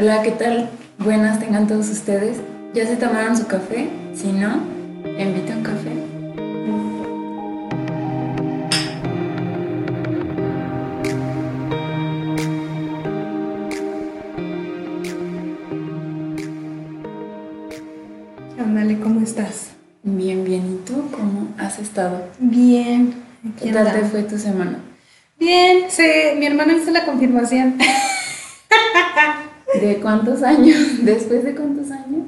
Hola, ¿qué tal? Buenas tengan todos ustedes. ¿Ya se tomaron su café? Si no, invito a un café. Ándale, ¿cómo estás? Bien, bien. ¿Y tú cómo has estado? Bien. ¿Qué tal te fue tu semana? Bien, sí, mi hermano hizo la confirmación. ¿De cuántos años? ¿Después de cuántos años?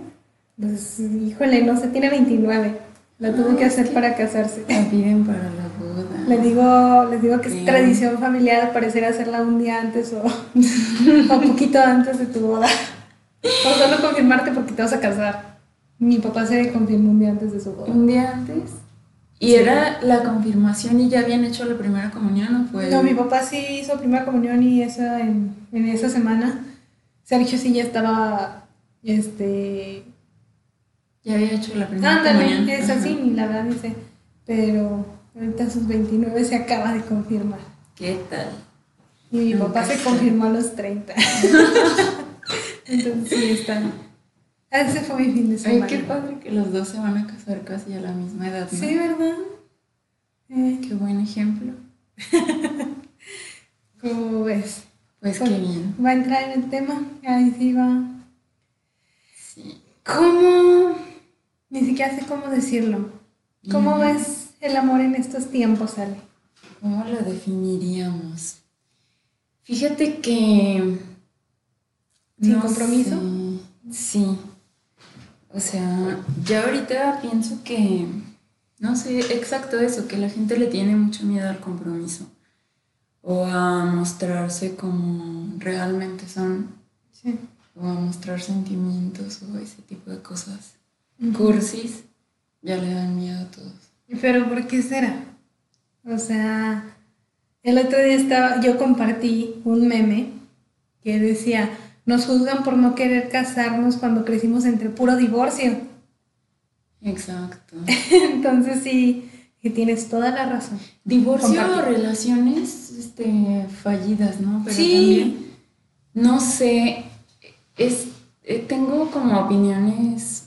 Pues, híjole, no sé, tiene 29. La tuvo que hacer para casarse. La piden para la boda. Le digo, les digo que es tradición familiar parecer hacerla un día antes o, o poquito antes de tu boda. O solo confirmarte porque te vas a casar. Mi papá se confirmó un día antes de su boda. ¿Un día antes? ¿Y Sí. era la confirmación y ya habían hecho la primera comunión o fue? No, mi papá sí hizo primera comunión y esa en, en esa semana. Sergio sí ya estaba, este, Ya había hecho la primera ándale, es así, ni la verdad dice, pero ahorita a sus 29 se acaba de confirmar. ¿Qué tal? Y mi Nunca papá se sé. confirmó a los 30. Entonces sí, está. Ese fue mi fin de Ay, semana. qué padre que los dos se van a casar casi a la misma edad, ¿no? Sí, ¿verdad? Eh, Qué buen ejemplo. ¿Cómo ves? Pues qué bien. ¿Va a entrar en el tema? Ahí sí va. Sí. ¿Cómo? Ni siquiera sé cómo decirlo. ¿Cómo Mm. ves el amor en estos tiempos, Ale? ¿Cómo lo definiríamos? Fíjate que... ¿Sin no compromiso? sé. Sí. O sea, ya ahorita pienso que... No sé, exacto eso, que la gente le tiene mucho miedo al compromiso. O a mostrarse como realmente son. Sí. O a mostrar sentimientos o ese tipo de cosas. Cursis, ya le dan miedo a todos. Pero ¿por qué será? O sea, el otro día estaba, yo compartí un meme que decía, nos juzgan por no querer casarnos cuando crecimos entre puro divorcio. Exacto. Entonces sí, que tienes toda la razón. Divorcio o relaciones este, fallidas, ¿no? Pero Sí. también, no sé, es, eh, tengo como opiniones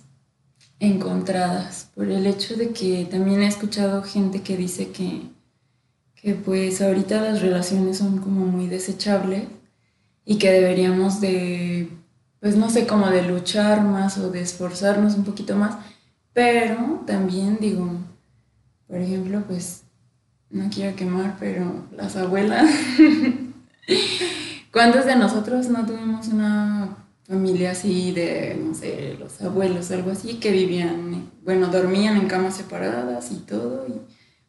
encontradas por el hecho de que también he escuchado gente que dice que, que pues ahorita las relaciones son como muy desechables y que deberíamos de, pues no sé, como de luchar más o de esforzarnos un poquito más, pero también digo, por ejemplo, pues no quiero quemar, pero las abuelas, ¿cuántos de nosotros no tuvimos una familia así de, no sé, los abuelos, algo así, que vivían, bueno, dormían en camas separadas y todo, y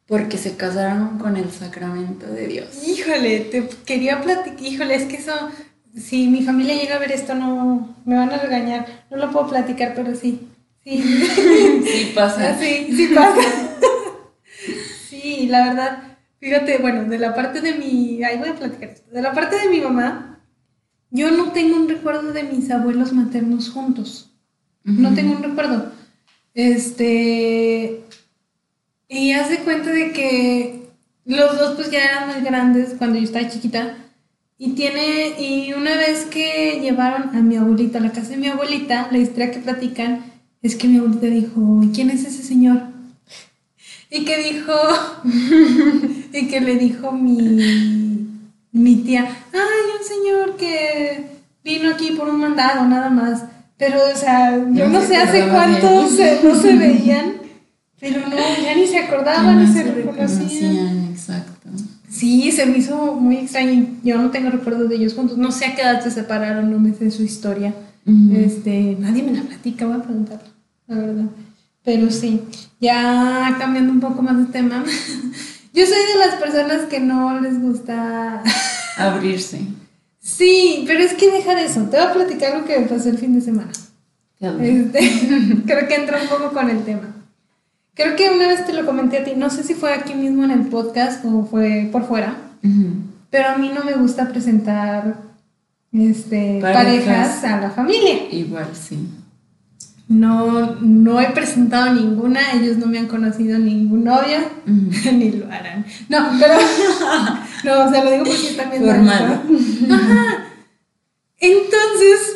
porque se casaron con el sacramento de Dios? Híjole, te quería platicar, híjole, es que eso, si mi familia llega a ver esto, no, me van a regañar, no lo puedo platicar, pero sí, sí. Sí pasa. Sí, sí pasa. Sí, la verdad, fíjate, bueno, de la parte de mi, ahí voy a platicar de la parte de mi mamá, yo no tengo un recuerdo de mis abuelos maternos juntos, no tengo un recuerdo. Este, y hace cuenta de que los dos pues ya eran muy grandes cuando yo estaba chiquita. Y tiene, y una vez que llevaron a mi abuelita a la casa de mi abuelita, la historia que platican es que mi abuelita dijo, ¿y quién es ese señor? Y que dijo, y que le dijo mi, mi tía, ay, un señor que vino aquí por un mandado, nada más. Pero, o sea, yo No sé hace cuánto se, no se veían, pero no, ya ni se acordaban, ni se se reconocían. exacto. Sí, se me hizo muy extraño. Yo no tengo recuerdo de ellos juntos. No sé a qué edad se separaron, no me sé su historia. Este, nadie me la platica, voy a preguntar, la verdad. Pero sí, ya cambiando un poco más de tema. Yo soy de las personas que no les gusta. Abrirse. Sí, pero es que deja de eso. Te voy a platicar lo que me pasó el fin de semana. Este, creo que entra un poco con el tema. Creo que una vez te lo comenté a ti, no sé si fue aquí mismo en el podcast o fue por fuera, pero a mí no me gusta presentar este, Parejas. parejas a la familia. Igual, sí. No, no he presentado ninguna, ellos no me han conocido ningún novio, ni lo harán. No, pero. no, o sea, lo digo porque también. Formal. Ajá. Entonces,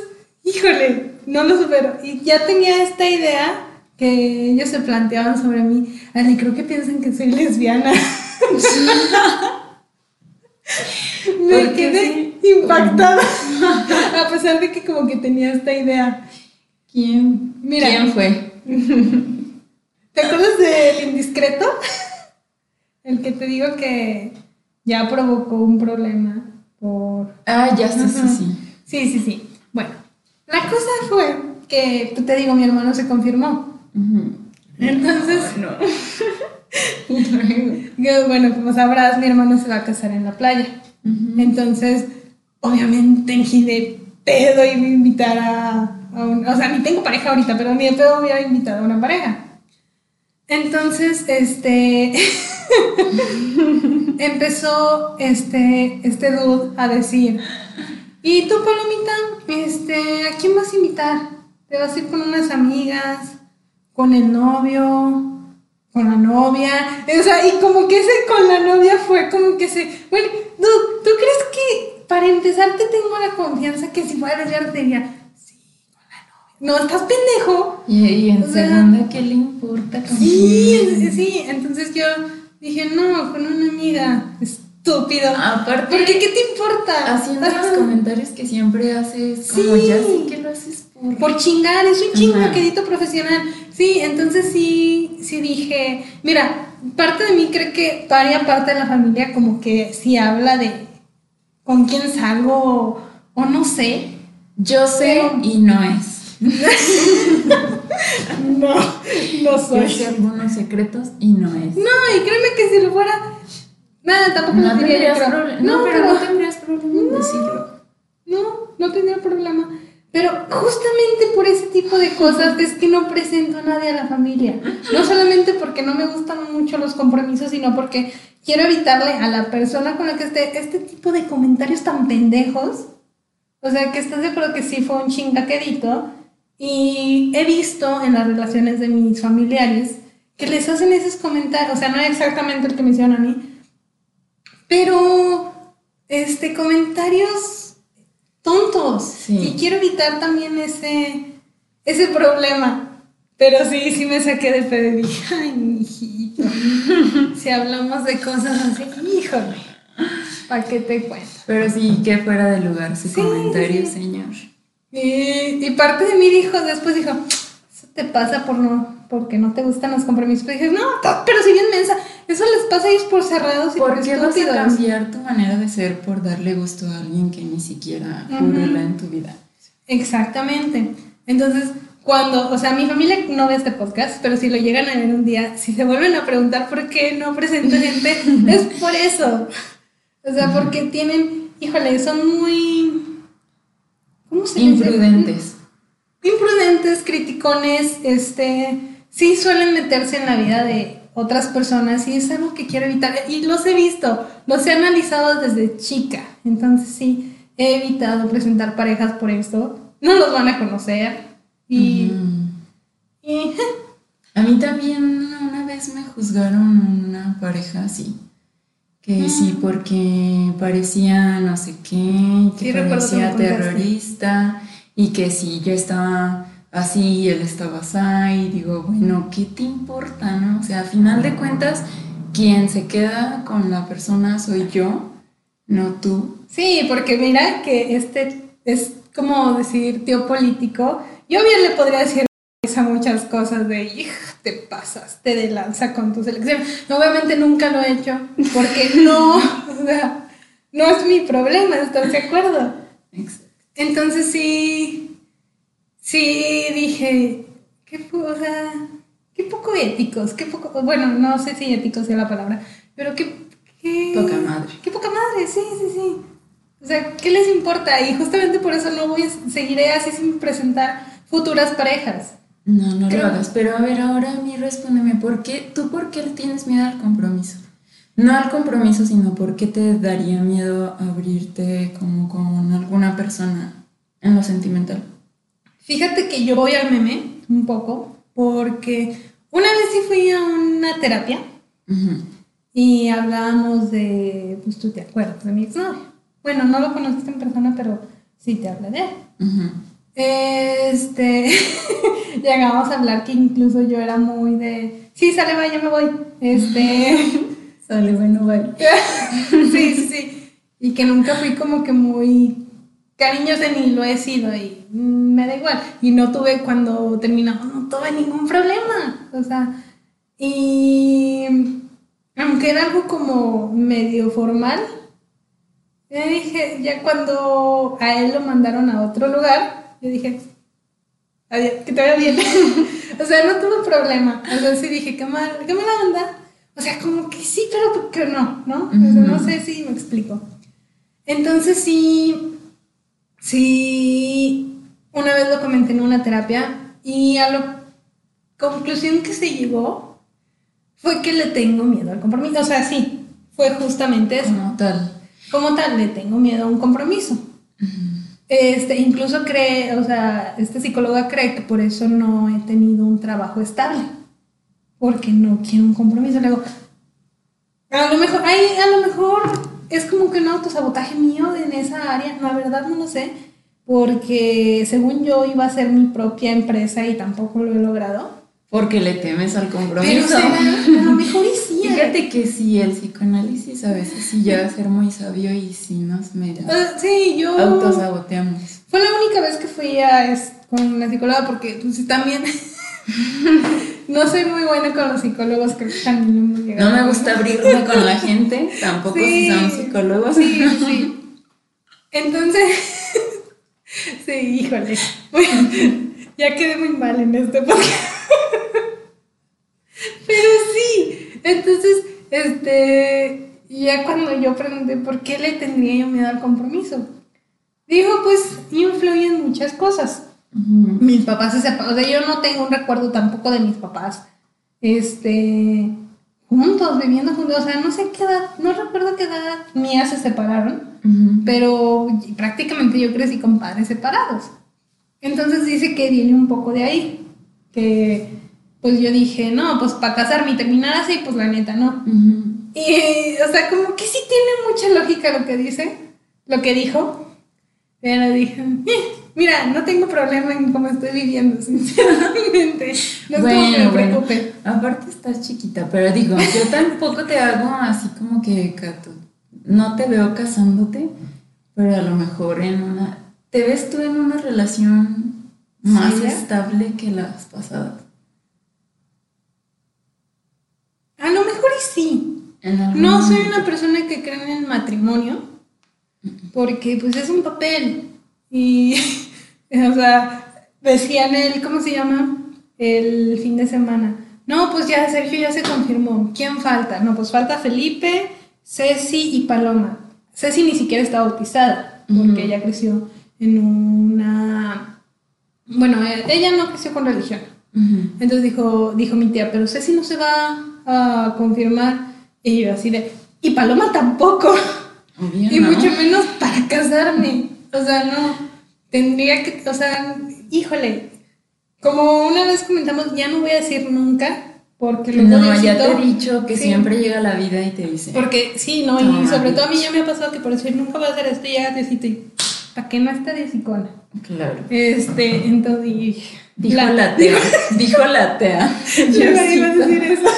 no lo supero. Y ya tenía esta idea que ellos se planteaban sobre mí. Así creo que piensan que soy lesbiana. Me quedé impactada. A pesar de que como que tenía esta idea. ¿Quién, Mira. ¿quién fue? ¿Te acuerdas del indiscreto? El que te digo que ya provocó un problema por... Ah, ya sí, sí, sí. Sí, sí, sí. Bueno, la cosa fue que, pues, te digo, mi hermano se confirmó. Entonces, No. bueno, como sabrás, mi hermano se va a casar en la playa. Entonces, obviamente, de pedo iba a invitar a, a un... O sea, ni tengo pareja ahorita, pero ni de pedo hubiera invitado a una pareja. Entonces, este... empezó este, este dude a decir, ¿y tú, Palomita? Este, ¿A quién vas a invitar? ¿Te vas a ir con unas amigas? ¿Con el novio? ¿Con la novia? O sea, y como que ese con la novia fue como que se... Bueno, dude, ¿tú crees que para empezar te tengo la confianza que si fuera lesbiana te diría, sí, con la novia? No, estás pendejo. Y, y en O sea, segunda, ¿qué le importa? Sí, es- sí, entonces yo dije, no, con una amiga, estúpido. Aparte, ¿Por qué? ¿Qué te importa? haciendo los comentarios que siempre haces, como Sí. ya sé que lo haces por... Por chingar, es un chingo Ajá. quedito profesional. Sí, entonces sí, sí dije, mira, parte de mí cree que varia parte de la familia como que sí habla de con quién salgo o, o no sé. Yo sé Pero- y no es. No, no Yo soy. sé algunos secretos y no es. No, y créeme que si lo fuera, nada, tampoco No lo diría yo. creo. No, pero no tendrías problema en decirlo. No, no tendría problema. Pero justamente por ese tipo de cosas es que no presento a nadie a la familia. No solamente porque no me gustan mucho los compromisos, sino porque quiero evitarle a la persona con la que esté este tipo de comentarios tan pendejos. O sea, que estás de acuerdo que sí fue un chingaquedito. Y he visto en las relaciones de mis familiares que les hacen esos comentarios. O sea, no exactamente el que me hicieron a mí, pero este comentarios tontos Sí. y quiero evitar también ese ese problema pero sí sí me saqué de pedo y dije ay mijito si hablamos de cosas así híjole para qué te cuento Pero sí, que fuera de lugar su Sí, comentario, sí. señor. y, y parte de mí dijo después dijo eso te pasa por no porque no te gustan los compromisos pero dije no pero si bien mensa eso les pasa a ellos por cerrados y por, ¿Por qué vas a cambiar tu manera de ser por darle gusto a alguien que ni siquiera Ujú. purula en tu vida? Exactamente. Entonces, cuando, o sea, mi familia no ve este podcast, pero si lo llegan a ver un día, si se vuelven a preguntar por qué no presento gente, es por eso. O sea, porque tienen, híjole, son muy... ¿Cómo se dice? Imprudentes. Imprudentes, criticones, este, sí suelen meterse en la vida de otras personas y es algo que quiero evitar. Y los he visto, los he analizado desde chica. Entonces sí, he evitado presentar parejas por esto. No los van a conocer. Y, y A mí también una vez me juzgaron una pareja así. Que sí, porque parecía no sé qué, que Sí, parecía terrorista y que si yo estaba así y él estaba así, y digo, bueno, ¿qué te importa, no? O sea, a final de cuentas, quien se queda con la persona soy yo, no tú. sí, porque mira que este es como decir tío político. Yo bien le podría decir a muchas cosas de, hija, te pasas, te de lanza con tu selección. Obviamente nunca lo he hecho, porque no, o sea, no es mi problema, ¿estás de acuerdo? Entonces sí, sí dije, qué, o sea, qué poco éticos, qué poco, bueno, no sé si éticos sea la palabra, pero qué, qué Poca madre. Qué poca madre, sí, sí, sí. O sea, ¿qué les importa? Y justamente por eso no voy a seguiré así sin presentar futuras parejas. No, no Creo- lo hagas. Pero a ver, ahora a mí respóndeme, ¿por qué, ¿tú por qué le tienes miedo al compromiso? No al compromiso, sino por qué te daría miedo abrirte como con alguna persona en lo sentimental. Fíjate que yo voy al meme un poco, porque una vez sí fui a una terapia Ujú. y hablábamos de, pues tú te acuerdas, de mi exnovio. Bueno, no lo conociste en persona, pero sí te hablé de él. Ujú. Este, llegamos a hablar que incluso yo era muy de, sí, sale, vaya, ya me voy. Este, sale, bueno, bye. sí, sí, sí. Y que nunca fui como que muy cariñosa ni lo he sido y me da igual. Y no tuve, cuando terminamos, no tuve ningún problema. O sea, y aunque era algo como medio formal, ya dije, ya cuando a él lo mandaron a otro lugar, yo dije, adiós, que te vaya bien. o sea, no tuve problema. O sea, sí dije, qué mal, qué mala onda. O sea, como que sí, pero que no, ¿no? O sea, no sé si me explico. Entonces sí, sí, una vez lo comenté en una terapia y a la conclusión que se llegó fue que le tengo miedo al compromiso. O sea, sí, fue justamente eso. Como tal como tal, le tengo miedo a un compromiso. Este, incluso cree, o sea, esta psicóloga cree que por eso no he tenido un trabajo estable, porque no quiero un compromiso. Luego, a lo mejor, ay, a lo mejor es como que un autosabotaje mío en esa área, la verdad no lo sé, porque según yo iba a ser mi propia empresa y tampoco lo he logrado. Porque le temes al compromiso. Pero a lo mejor Fíjate que sí, el psicoanálisis a veces sí llega a ser muy sabio y sí nos mira. Uh, sí, yo. Autosaboteamos. Fue la única vez que fui a con la psicóloga porque pues, también. no soy muy buena con los psicólogos, creo que también no me gusta abrirme con la gente, tampoco si son psicólogos. Sí, sí. Entonces. sí, híjole. ya quedé muy mal en este podcast. Pero sí, este, ya cuando yo pregunté por qué le tendría yo miedo al compromiso, dijo, pues influyen muchas cosas. Mis papás se separaron, o sea, yo no tengo un recuerdo tampoco de mis papás, este, juntos, viviendo juntos, o sea, no sé qué edad, no recuerdo qué edad mía se separaron, pero prácticamente yo crecí con padres separados. Entonces dice que viene un poco de ahí, que pues yo dije, no, pues para casarme y terminar así, pues la neta, no. Y, o sea, como que sí tiene mucha lógica lo que dice, lo que dijo. Pero dije, eh, mira, no tengo problema en cómo estoy viviendo, sinceramente. No bueno, me preocupe. Aparte estás chiquita, pero digo, yo tampoco te hago así como que, no te veo casándote, pero a lo mejor en una... ¿Te ves tú en una relación más estable que las pasadas? A lo mejor sí. No soy una persona que cree en el matrimonio, porque pues es un papel. Y, o sea, decían el, ¿cómo se llama? El fin de semana. No, pues ya Sergio ya se confirmó. ¿Quién falta? No, pues falta Felipe, Ceci y Paloma. Ceci ni siquiera está bautizada, porque ella creció en una... Bueno, eh, ella no creció con religión. Entonces dijo, dijo mi tía, pero Ceci no se va a confirmar. Y yo así de, y Paloma tampoco. y mucho menos para casarme. O sea, no, tendría que, o sea, híjole, como una vez comentamos, ya no voy a decir nunca. Porque luego no, ya te he dicho que siempre llega la vida y te dice. Porque sí, no, y sobre todo a mí ya me ha pasado que por decir nunca voy a hacer esto y llega Diosito y ¿para qué no está Diosicona? Claro. Este, entonces. Dijo la, tea. Dijo la tea. Yo iba a decir eso.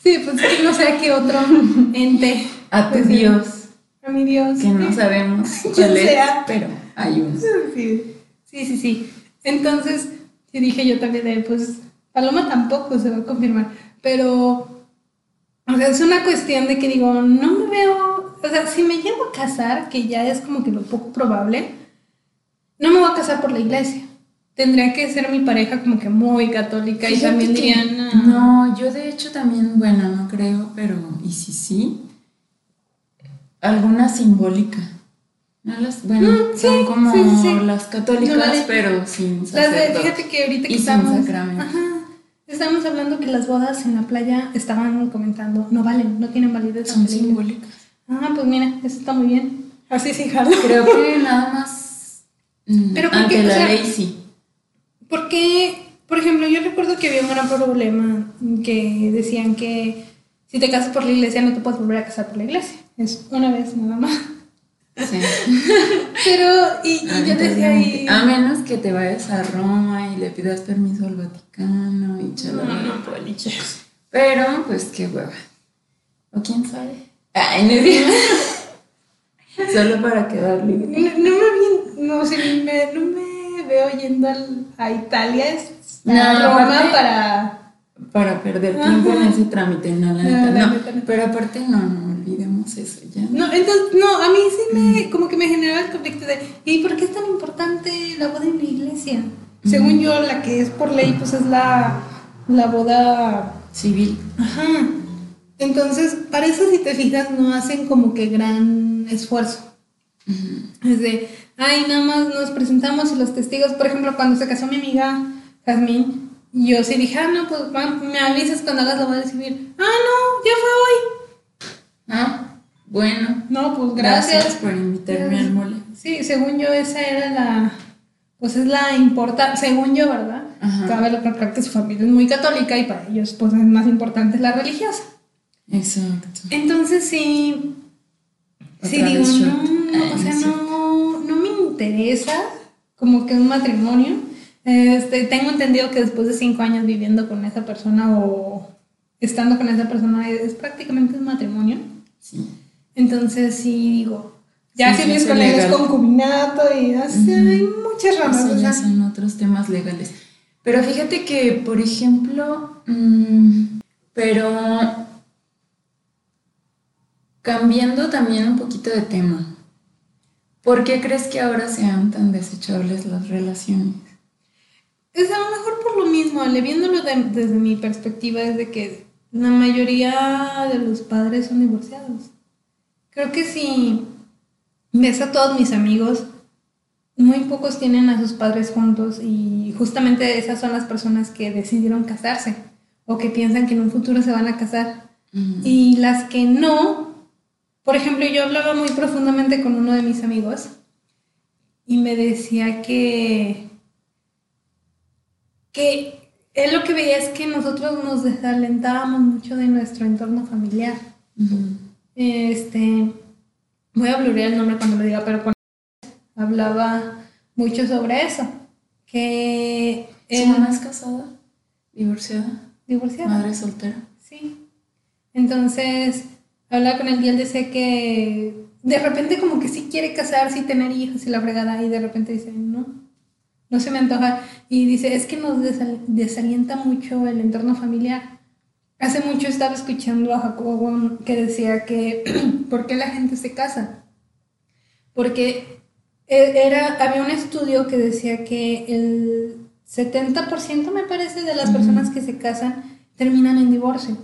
Sí, pues no sé a qué otro ente. A tu pues, Dios. A mi Dios. Que no sabemos cuál es, pero hay uno. Sí, sí, sí. Entonces, sí dije yo también de, pues, Paloma tampoco se va a confirmar. Pero, o sea, es una cuestión de que digo, no me veo, o sea, si me llevo a casar, que ya es como que lo poco probable, no me voy a casar por la iglesia tendría que ser mi pareja como que muy católica y también dirían... No, yo de hecho también, bueno, no creo, pero y sí, sí, alguna simbólica. No las, bueno, mm, son como las católicas, pero sin sacerdote. fíjate que ahorita que estamos, estamos hablando que las bodas en la playa estaban comentando, no valen, no tienen validez. Son simbólicas. Ah, pues mira, eso está muy bien. Así sí, jalo. Creo que nada más mm, pero ante la ley sí. Porque, por ejemplo, yo recuerdo que había un gran problema que decían que si te casas por la iglesia no te puedes volver a casar por la iglesia. Es una vez nada más. Sí. Pero, y, y yo decía, y... A menos que te vayas a Roma y le pidas permiso al Vaticano y no, chalala. no, poliche. Pero, pues qué hueva. O quién sabe. Ay, no digo. Solo para quedar libre. No, no me, vi- no, sé, me, no me veo yendo al- a Italia, es a No, Roma aparte- para... Para perder tiempo en ese trámite, no, la No, neta, no. Pero aparte, no, no olvidemos eso ya. No, entonces, no, a mí sí me, como que me generaba el conflicto de, ¿y por qué es tan importante la boda en la iglesia? Según yo, la que es por ley, pues es la, la boda Civil. Ajá. Entonces, para eso si te fijas, no hacen como que gran esfuerzo. Ujú. Es de, ay, nada más nos presentamos y los testigos, por ejemplo, cuando se casó mi amiga Jazmín, yo sí dije, ah, no, pues me avisas cuando hagas la boda civil. Ah, no, ya fue Ah, bueno. hoy. No, pues gracias. por invitarme al mole. Sí, según yo, esa era la, pues es la importante, según yo, ¿verdad? Ajá. Cabe recalcar que su familia es muy católica y para ellos, pues es más importante la religiosa. Exacto. Entonces sí, sí digo, no, shot. no, Ay, o sea, no no, me interesa como que un matrimonio. Este, tengo entendido que después de cinco años viviendo con esa persona o estando con esa persona es, prácticamente un matrimonio. Sí. Entonces sí digo, ya Sí, si vives es con él es legal. concubinato y así, hay muchas ramas. Eso ya son otros temas legales. Pero fíjate que, por ejemplo, mm, pero cambiando también un poquito de tema, ¿por qué crees que ahora sean tan desechables las relaciones? Es a lo mejor por lo mismo, Ale, viéndolo de- desde mi perspectiva, es de que la mayoría de los padres son divorciados. Creo que si ves a todos mis amigos, muy pocos tienen a sus padres juntos y justamente esas son las personas que decidieron casarse o que piensan que en un futuro se van a casar. Mm, Y las que no, por ejemplo, yo hablaba muy profundamente con uno de mis amigos y me decía que, que él lo que veía es que nosotros nos desalentábamos mucho de nuestro entorno familiar. Este, voy a blurear el nombre cuando lo diga, pero con hablaba mucho sobre eso, que ¿Su mamá es casada? ¿Divorciada? divorciado. ¿Madre soltera? Sí. Entonces, hablaba con él y él decía que de repente como que sí quiere casarse y tener hijos y la fregada y de repente dice, no, no se me antoja. Y dice, es que nos desal- desalienta mucho el entorno familiar. Hace mucho estaba escuchando a Jacobo Wong que decía que, ¿por qué la gente se casa? Porque e- era, había un estudio que decía que el 70% me parece de las personas que se casan terminan en divorcio.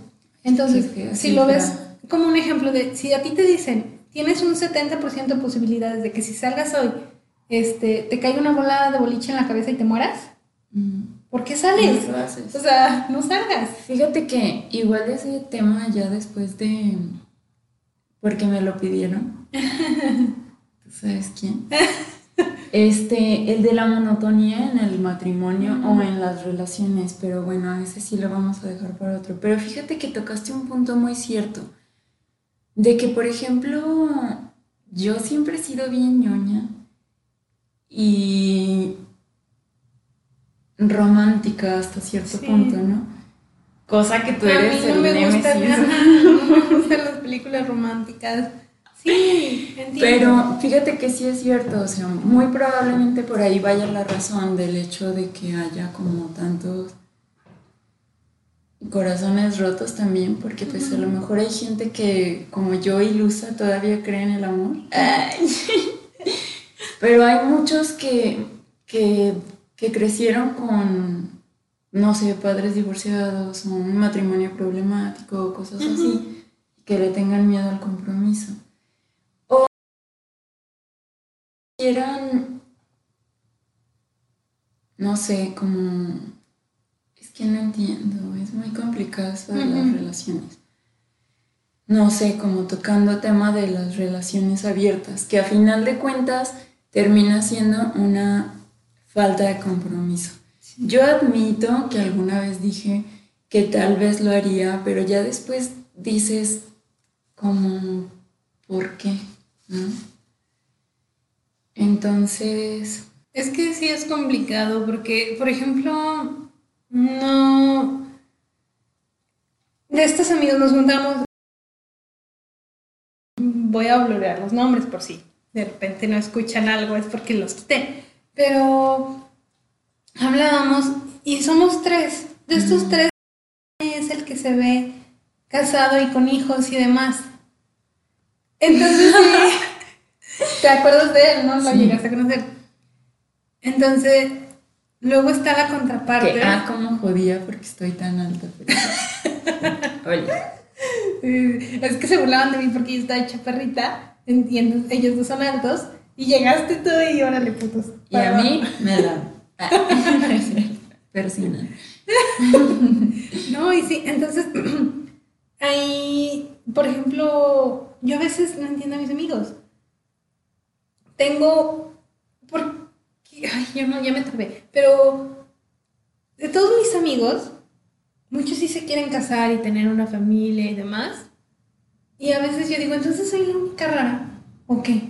Entonces, si lo ves. Como un ejemplo de, si a ti te dicen, tienes un 70% de posibilidades de que si salgas hoy, este, te caiga una bola de boliche en la cabeza y te mueras, Mm. ¿por qué sales? O sea, no salgas. Fíjate que igual ese tema ya después de... Porque me lo pidieron. ¿Tú sabes quién? Este, el de la monotonía en el matrimonio o en las relaciones, pero bueno, a ese sí lo vamos a dejar para otro. Pero fíjate que tocaste un punto muy cierto, de que por ejemplo, yo siempre he sido bien ñoña y romántica hasta cierto Sí. punto, ¿no? Cosa que tú a eres mí no el me gustan, némesis. ajá, no me gustan las películas románticas. Sí, entiendo. Pero fíjate que sí es cierto, o sea, muy probablemente por ahí vaya la razón del hecho de que haya como tantos corazones rotos también, porque pues a lo mejor hay gente que como yo ilusa todavía cree en el amor. Ay. Pero hay muchos que, que, que crecieron con, no sé, padres divorciados o un matrimonio problemático o cosas así, que le tengan miedo al compromiso. quieran, no sé, como, que no entiendo, es muy complicado eso de las relaciones. No sé, como tocando tema de las relaciones abiertas, que a final de cuentas termina siendo una falta de compromiso. Yo admito que alguna vez dije que tal vez lo haría, pero ya después dices como, ¿por qué? ¿No? Entonces... Es que sí es complicado porque, por ejemplo, no... De estos amigos nos juntamos... Voy a bloquear los nombres por si de repente no escuchan algo, es porque los quité. Pero hablábamos y somos tres. De estos tres es el que se ve casado y con hijos y demás. Entonces, ¿te acuerdas de él, no? Lo llegaste a conocer. Entonces, luego está la contraparte. Que, ah, como jodía porque estoy tan alta. Oye. Es que se burlaban de mí porque yo estaba chaparrita y ellos dos son altos y llegaste tú y órale putos. Y a mí me la... Persina. no, y sí, entonces Ahí, por ejemplo, yo a veces no entiendo a mis amigos. Tengo, por, ay, yo ya me trabé, pero de todos mis amigos, muchos sí se quieren casar y tener una familia y demás. Y a veces yo digo, entonces soy la única rara, ¿o qué?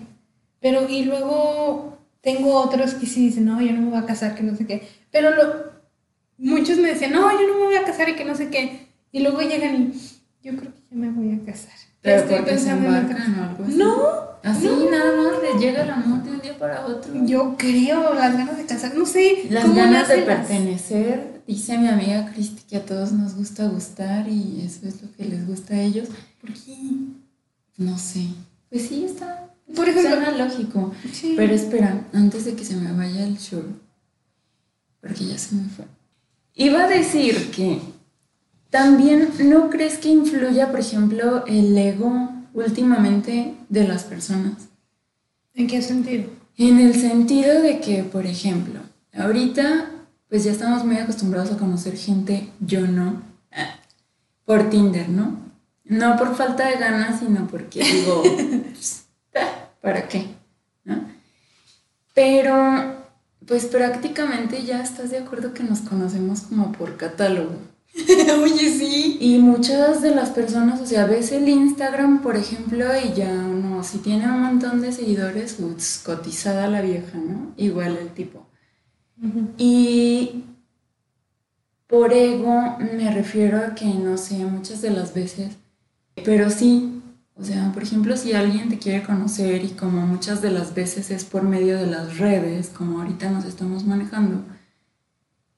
Pero, y luego tengo otros que sí dicen, no, yo no me voy a casar, que no sé qué. Pero lo, muchos me decían, no, yo no me voy a casar y que no sé qué. Y luego llegan y, yo creo que ya me voy a casar. Pero estoy pensando en algo así. No. Así nada más le llega el amor de un día para otro. Yo creo, las ganas de casar, no sé. Las ganas de pertenecer. Dice mi amiga Cristi que a todos nos gusta gustar y eso es lo que les gusta a ellos. ¿Por qué? No sé. Pues sí, está. Por ejemplo. Suena lógico. Sí. Pero espera, antes de que se me vaya el show, porque ya se me fue. Iba a decir que también, ¿no crees que influya, por ejemplo, el ego últimamente de las personas? ¿En qué sentido? En el sentido de que, por ejemplo, ahorita pues ya estamos muy acostumbrados a conocer gente, yo no, por Tinder, ¿no? No por falta de ganas, sino porque digo, pues, ¿para qué? ¿No? Pero, pues prácticamente ya estás de acuerdo que nos conocemos como por catálogo. Oye, sí. Y muchas de las personas, o sea, ves el Instagram, por ejemplo, y ya no, si tiene un montón de seguidores, ups, cotizada la vieja, ¿no? Igual el tipo. Y por ego me refiero a que, no sé, muchas de las veces, pero sí, o sea, por ejemplo, si alguien te quiere conocer y como muchas de las veces es por medio de las redes, como ahorita nos estamos manejando,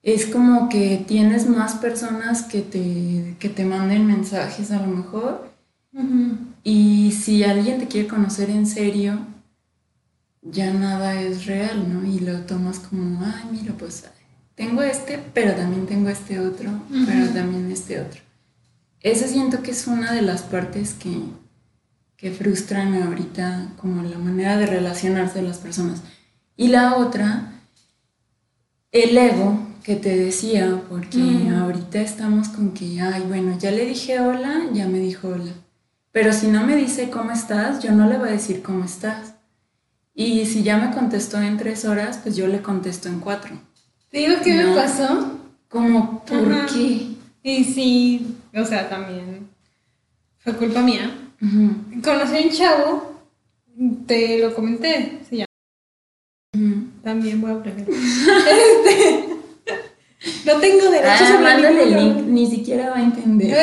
es como que tienes más personas que te, que te manden mensajes a lo mejor. Y si alguien te quiere conocer en serio, ya nada es real, ¿no? Y lo tomas como, ay, mira, pues tengo este, pero también tengo este otro, pero también este otro. Eso siento que es una de las partes que, que frustran ahorita como la manera de relacionarse de las personas. Y la otra, el ego, que te decía, porque ahorita estamos con que, ay, bueno, ya le dije hola, ya me dijo hola. Pero si no me dice cómo estás, yo no le voy a decir cómo estás. Y si ya me contestó en tres horas, pues yo le contesto en cuatro. ¿Digo qué me pasó? Como, ¿por qué? Y sí, o sea, también fue culpa mía. Conocí a un chavo, te lo comenté, se llama. También voy a preguntar. este, no tengo derecho ah, mándale el link, ni siquiera va a entender.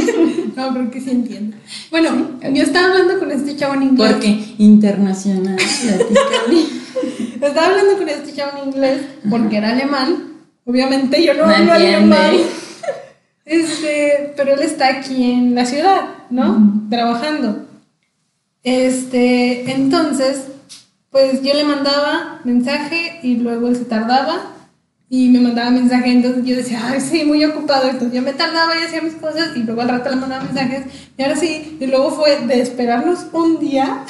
no, creo que sí entiendo. Bueno, yo estaba hablando con este chavo en inglés. Porque internacional, Estaba hablando con este chavo en inglés porque era alemán. Obviamente yo no, hablo alemán. Este, pero él está aquí en la ciudad, ¿no? Trabajando. Este, entonces, pues yo le mandaba mensaje y luego él se tardaba y me mandaba mensajes, entonces yo decía, ay, sí, muy ocupado, entonces yo me tardaba y hacía mis cosas y luego al rato le mandaba mensajes y ahora sí, y luego fue de esperarnos un día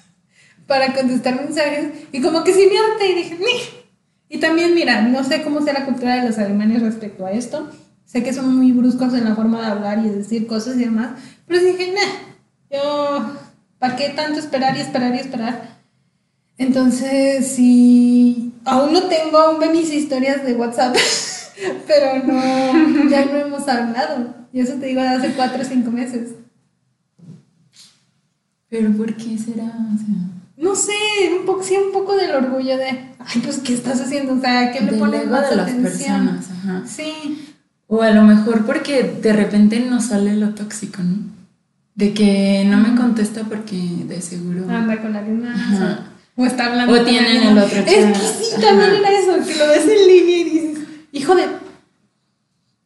para contestar mensajes y como que sí me harté y dije, Ni. y también mira, no sé cómo sea la cultura de los alemanes respecto a esto, sé que son muy bruscos en la forma de hablar y de decir cosas y demás, pero dije, nah, yo, ¿para qué tanto esperar y esperar y esperar? Entonces, sí, aún no tengo, aún ve mis historias de WhatsApp, pero no, ya no hemos hablado. Y eso te digo de hace cuatro o cinco meses. ¿Pero por qué será? O sea... no sé, un poco, sí, un poco del orgullo de, ay, pues, ¿qué estás haciendo? O sea, ¿qué le pones más de las personas, ajá. Sí, O a lo mejor porque de repente nos sale lo tóxico, ¿no? De que no me contesta porque de seguro. anda con alguien más. Ajá. O, está hablando O tienen el otro Es que chat. sí, también Ajá. era eso, que lo ves en línea y dices, hijo de.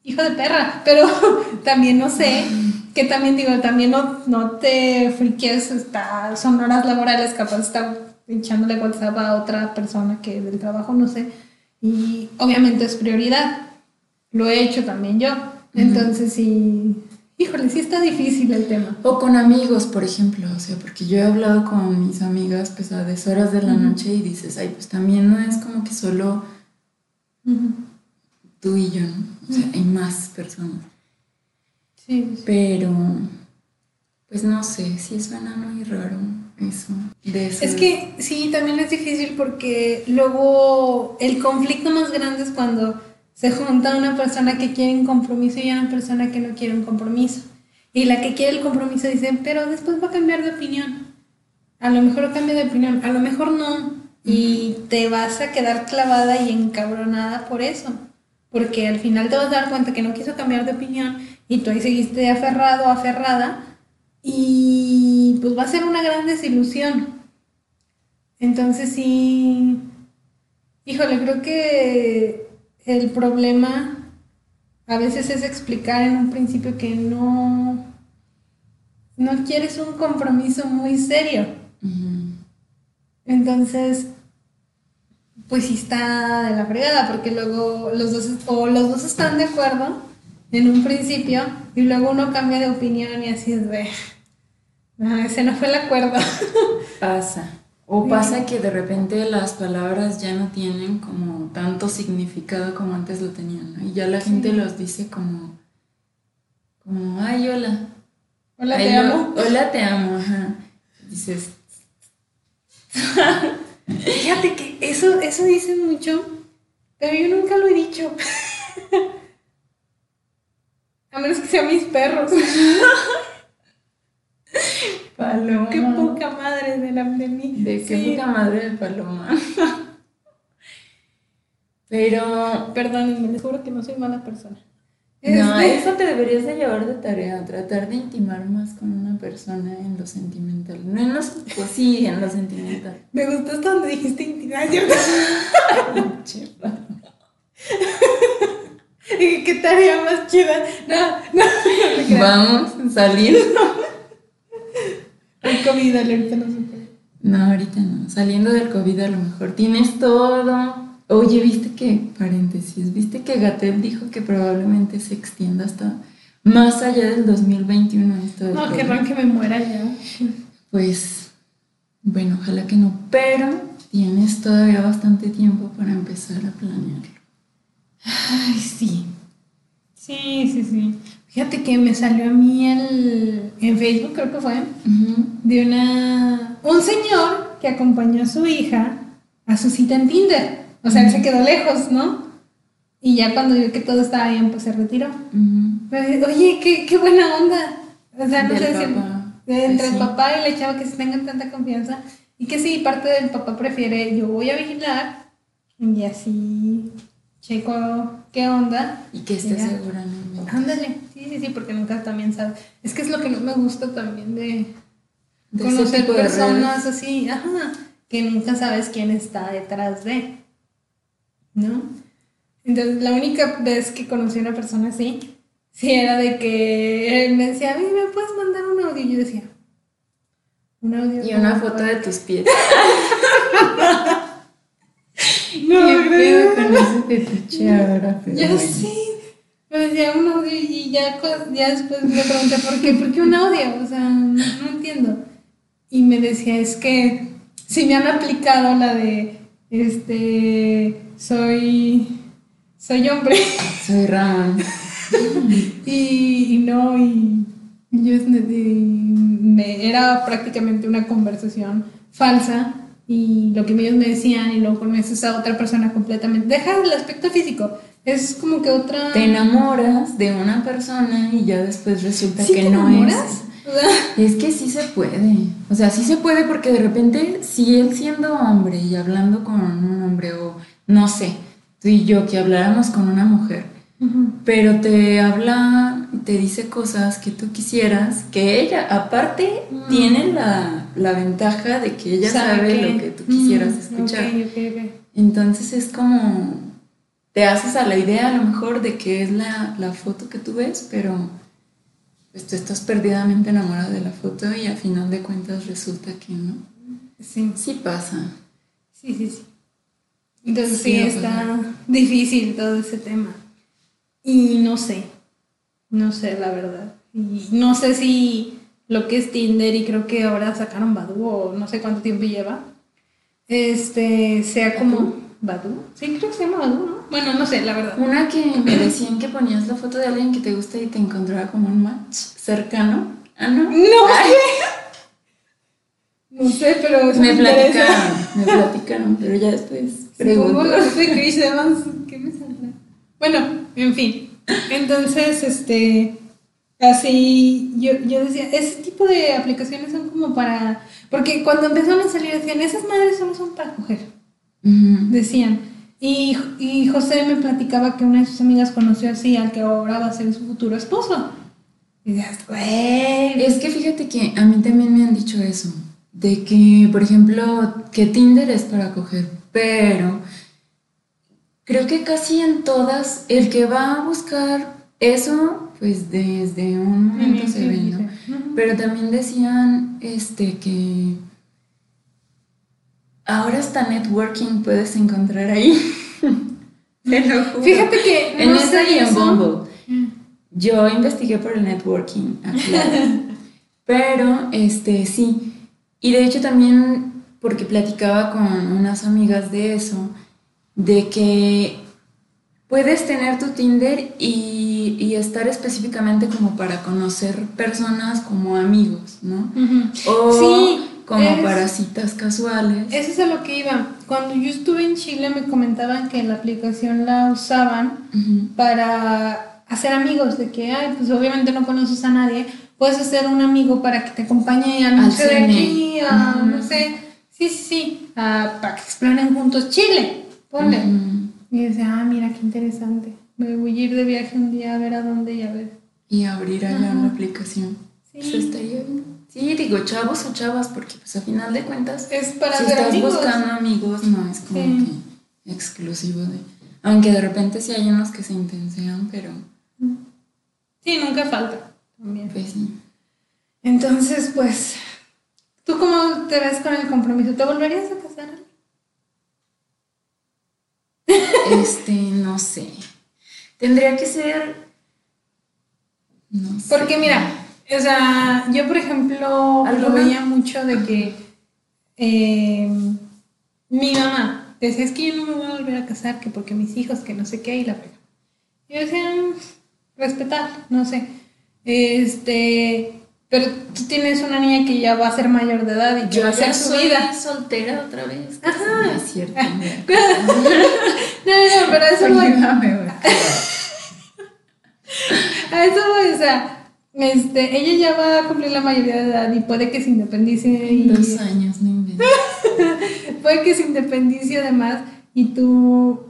Hijo de perra. Pero también no sé, que también digo, también no, no te friques, está, son horas laborales, capaz está echándole WhatsApp a otra persona que del trabajo, no sé. Y obviamente es prioridad. Lo he hecho también yo. Entonces sí. Híjole, sí está difícil el tema. O con amigos, por ejemplo, o sea, porque yo he hablado con mis amigas pues a deshoras de la noche y dices, ay, pues también no es como que solo tú y yo, ¿no? O sea, hay más personas. Sí, sí. Pero, pues no sé, sí suena muy raro eso. De eso Es que sí, también es difícil porque luego el conflicto más grande es cuando se junta una persona que quiere un compromiso y una persona que no quiere un compromiso. Y la que quiere el compromiso dice, pero después va a cambiar de opinión. A lo mejor cambia de opinión, a lo mejor no. Y te vas a quedar clavada y encabronada por eso. Porque al final te vas a dar cuenta que no quiso cambiar de opinión y tú ahí seguiste aferrado o aferrada. Y pues va a ser una gran desilusión. Entonces sí, híjole, creo que el problema a veces es explicar en un principio que no, no quieres un compromiso muy serio. Entonces, pues sí está de la fregada, porque luego los dos, o los dos están de acuerdo en un principio y luego uno cambia de opinión y así es de, "Ah, ese no fue el acuerdo. Pasa. O pasa que de repente las palabras ya no tienen como tanto significado como antes lo tenían, ¿no? Y ya la gente los dice como, como, ay, hola. Hola, Ay, te no, amo. Hola, te amo, ajá. Dices, Fíjate que eso, eso dicen mucho, pero yo nunca lo he dicho. A menos que sean mis perros. paloma. Qué poca madre de la mí. De qué Sí. poca madre de paloma. Pero Perdónenme, les juro que no soy mala persona. No, eso te deberías de llevar de tarea, tratar de intimar más con una persona en lo sentimental. No en lo, pues sí, en lo sentimental. Me gustó hasta donde dijiste intimidad, ¿cierto? ¿Qué tarea más chida? No, no, no te creas. Vamos, Hay comida, ahorita no se puede. No, ahorita no. Saliendo del COVID a lo mejor tienes todo. Oye, viste que, paréntesis, viste que Gatel dijo que probablemente se extienda hasta más allá del 2021 esto del No, COVID. querrán que me muera ya. Pues, bueno, ojalá que no, pero tienes todavía bastante tiempo para empezar a planearlo. Ay, sí. Sí, sí, sí. Fíjate que me salió a mí el, en Facebook, creo que fue, de una un señor que acompañó a su hija a su cita en Tinder. O sea, él se quedó lejos, ¿no? Y ya cuando vio que todo estaba bien, pues se retiró. Pero, Oye, qué, qué buena onda. O sea, no Del sé papá. entre el papá y la chava que se tengan tanta confianza. Y que sí, parte del papá prefiere, yo voy a vigilar y así checo qué onda. Y que estés Ya. segura, ¿no? Ándale, sí, sí, sí, porque nunca también sabes. Es que es lo que no me gusta también de, conocer de personas así, ajá, que nunca sabes quién está detrás de, ¿no? Entonces, la única vez que conocí a una persona así, sí era de que él me decía, "Oye, ¿me puedes mandar un audio? Y yo decía, un audio. Y una foto de tus pies. No, ¿Qué creo. pedo con ese fetiche ahora? Pero Ya bueno. sí. Me decía un audio y ya, ya después me pregunté por qué, ¿por qué un audio? O sea, no, no entiendo. Y me decía, es que si me han aplicado la de, este, soy, soy hombre. Soy Ramón. y, y no, y, yo me, era prácticamente una conversación falsa y lo que ellos me decían y luego conoces a otra persona completamente. Deja el aspecto físico, es como que otra... Te enamoras de una persona y ya después resulta ¿Sí que te no enamoras? es. Es que sí se puede. O sea, sí se puede porque de repente, si él siendo hombre y hablando con un hombre, o no sé, tú y yo que habláramos con una mujer, pero te habla, te dice cosas que tú quisieras, que ella, aparte, mm. tiene la, ventaja de que ella sabe, lo que tú quisieras mm, escuchar. Entonces es como, te haces a la idea a lo mejor de que es la, la foto que tú ves, pero pues tú estás perdidamente enamorada de la foto y al final de cuentas resulta que no. Sí. Sí pasa. Sí, sí, sí. Entonces sí, está difícil todo ese tema. Y no sé, no sé la verdad. Y no sé si lo que es Tinder y creo que ahora sacaron Badu o no sé cuánto tiempo lleva, este, sea como Badu. Sí, creo que se llama Badu, ¿no? Bueno, no sé, la verdad. Una que me decían que ponías la foto de alguien que te gusta y te encontraba como un match cercano. Ah, no. No. No sé, pero me, platicaron, me platicaron, pero ya después pregunto. de Chris Evans, ¿qué me saldrá? Bueno, en fin. Entonces, este, así, yo, yo decía, ese tipo de aplicaciones son como para, porque cuando empezaron a salir decían, esas madres solo son para coger. Decían. Y, y, José me platicaba que una de sus amigas conoció así al que ahora va a ser su futuro esposo. Y dices, güey. Es que fíjate que a mí también me han dicho eso. De que, por ejemplo, que Tinder es para coger, pero creo que casi en todas, el que va a buscar eso, pues desde un momento se ve, ¿no? Pero también decían este, que ahora hasta networking puedes encontrar ahí. Fíjate que en esa y en Bumble. Mm. Yo investigué por el networking, pero este sí. Y de hecho también porque platicaba con unas amigas de eso, de que puedes tener tu Tinder y, y, estar específicamente como para conocer personas como amigos, ¿no? O sí, como para citas casuales. Eso es a lo que iba. Cuando yo estuve en Chile me comentaban que la aplicación la usaban para hacer amigos, de que, ay, pues obviamente no conoces a nadie, puedes hacer un amigo para que te acompañe a no sé, de aquí, a, no sé, sí, sí, sí, para que exploren juntos Chile, ponle. Y decía, ah, mira, qué interesante. Me voy a ir de viaje un día a ver a dónde y a ver. Y abrir allá una aplicación. Sí. Pues estaría bien. Sí, digo chavos o chavas, porque pues a final de cuentas, es para si estás buscando amigos, no es como que exclusivo de... Aunque de repente sí hay unos que se intensean, pero... Sí, nunca falta también. Pues sí. Entonces, pues, ¿tú cómo te ves con el compromiso? ¿Te volverías a casar? Este, no sé. Tendría que ser. No sé. Porque mira, o sea, yo por ejemplo lo veía mucho de que eh, mi mamá decía, es que yo no me voy a volver a casar, que porque mis hijos, que no sé qué, y la pega. Yo decía, mm, respetar, no sé. Este, pero tú tienes una niña que ya va a ser mayor de edad y que va a ser su vida. soltera otra vez. Ajá. No es cierto. no, no, pero eso voy. a eso voy, o sea, este, ella ya va a cumplir la mayoría de edad y puede que se independice. Y, Dos años, no inventes. puede que se independice además y tú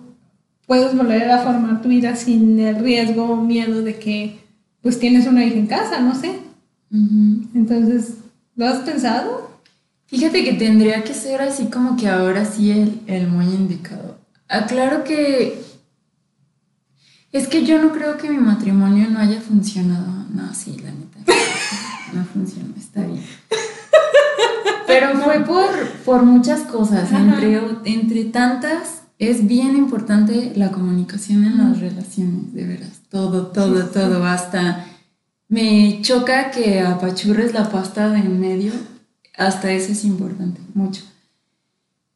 puedes volver a formar tu vida sin el riesgo o miedo de que pues tienes una hija en casa, no sé. Entonces, ¿lo has pensado? Fíjate que tendría que ser así como que ahora sí el, el muy indicado. Aclaro que es que yo no creo que mi matrimonio no haya funcionado. No, sí, la neta. No funcionó, está bien. Pero fue por, por muchas cosas. Entre, entre tantas, es bien importante la comunicación en las relaciones, de veras. Todo, todo, todo. Hasta me choca que apachurres la pasta de en medio. Hasta eso es importante, mucho.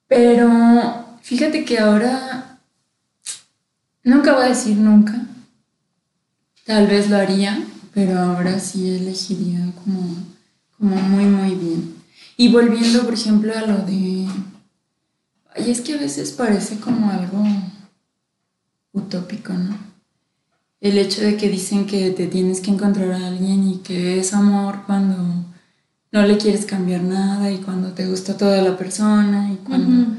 Pero fíjate que ahora, nunca voy a decir nunca. Tal vez lo haría, pero ahora sí elegiría como, como muy, muy bien. Y volviendo, por ejemplo, a lo de... Ay, es que a veces parece como algo utópico, ¿no? El hecho de que dicen que te tienes que encontrar a alguien y que es amor cuando no le quieres cambiar nada y cuando te gusta toda la persona y cuando...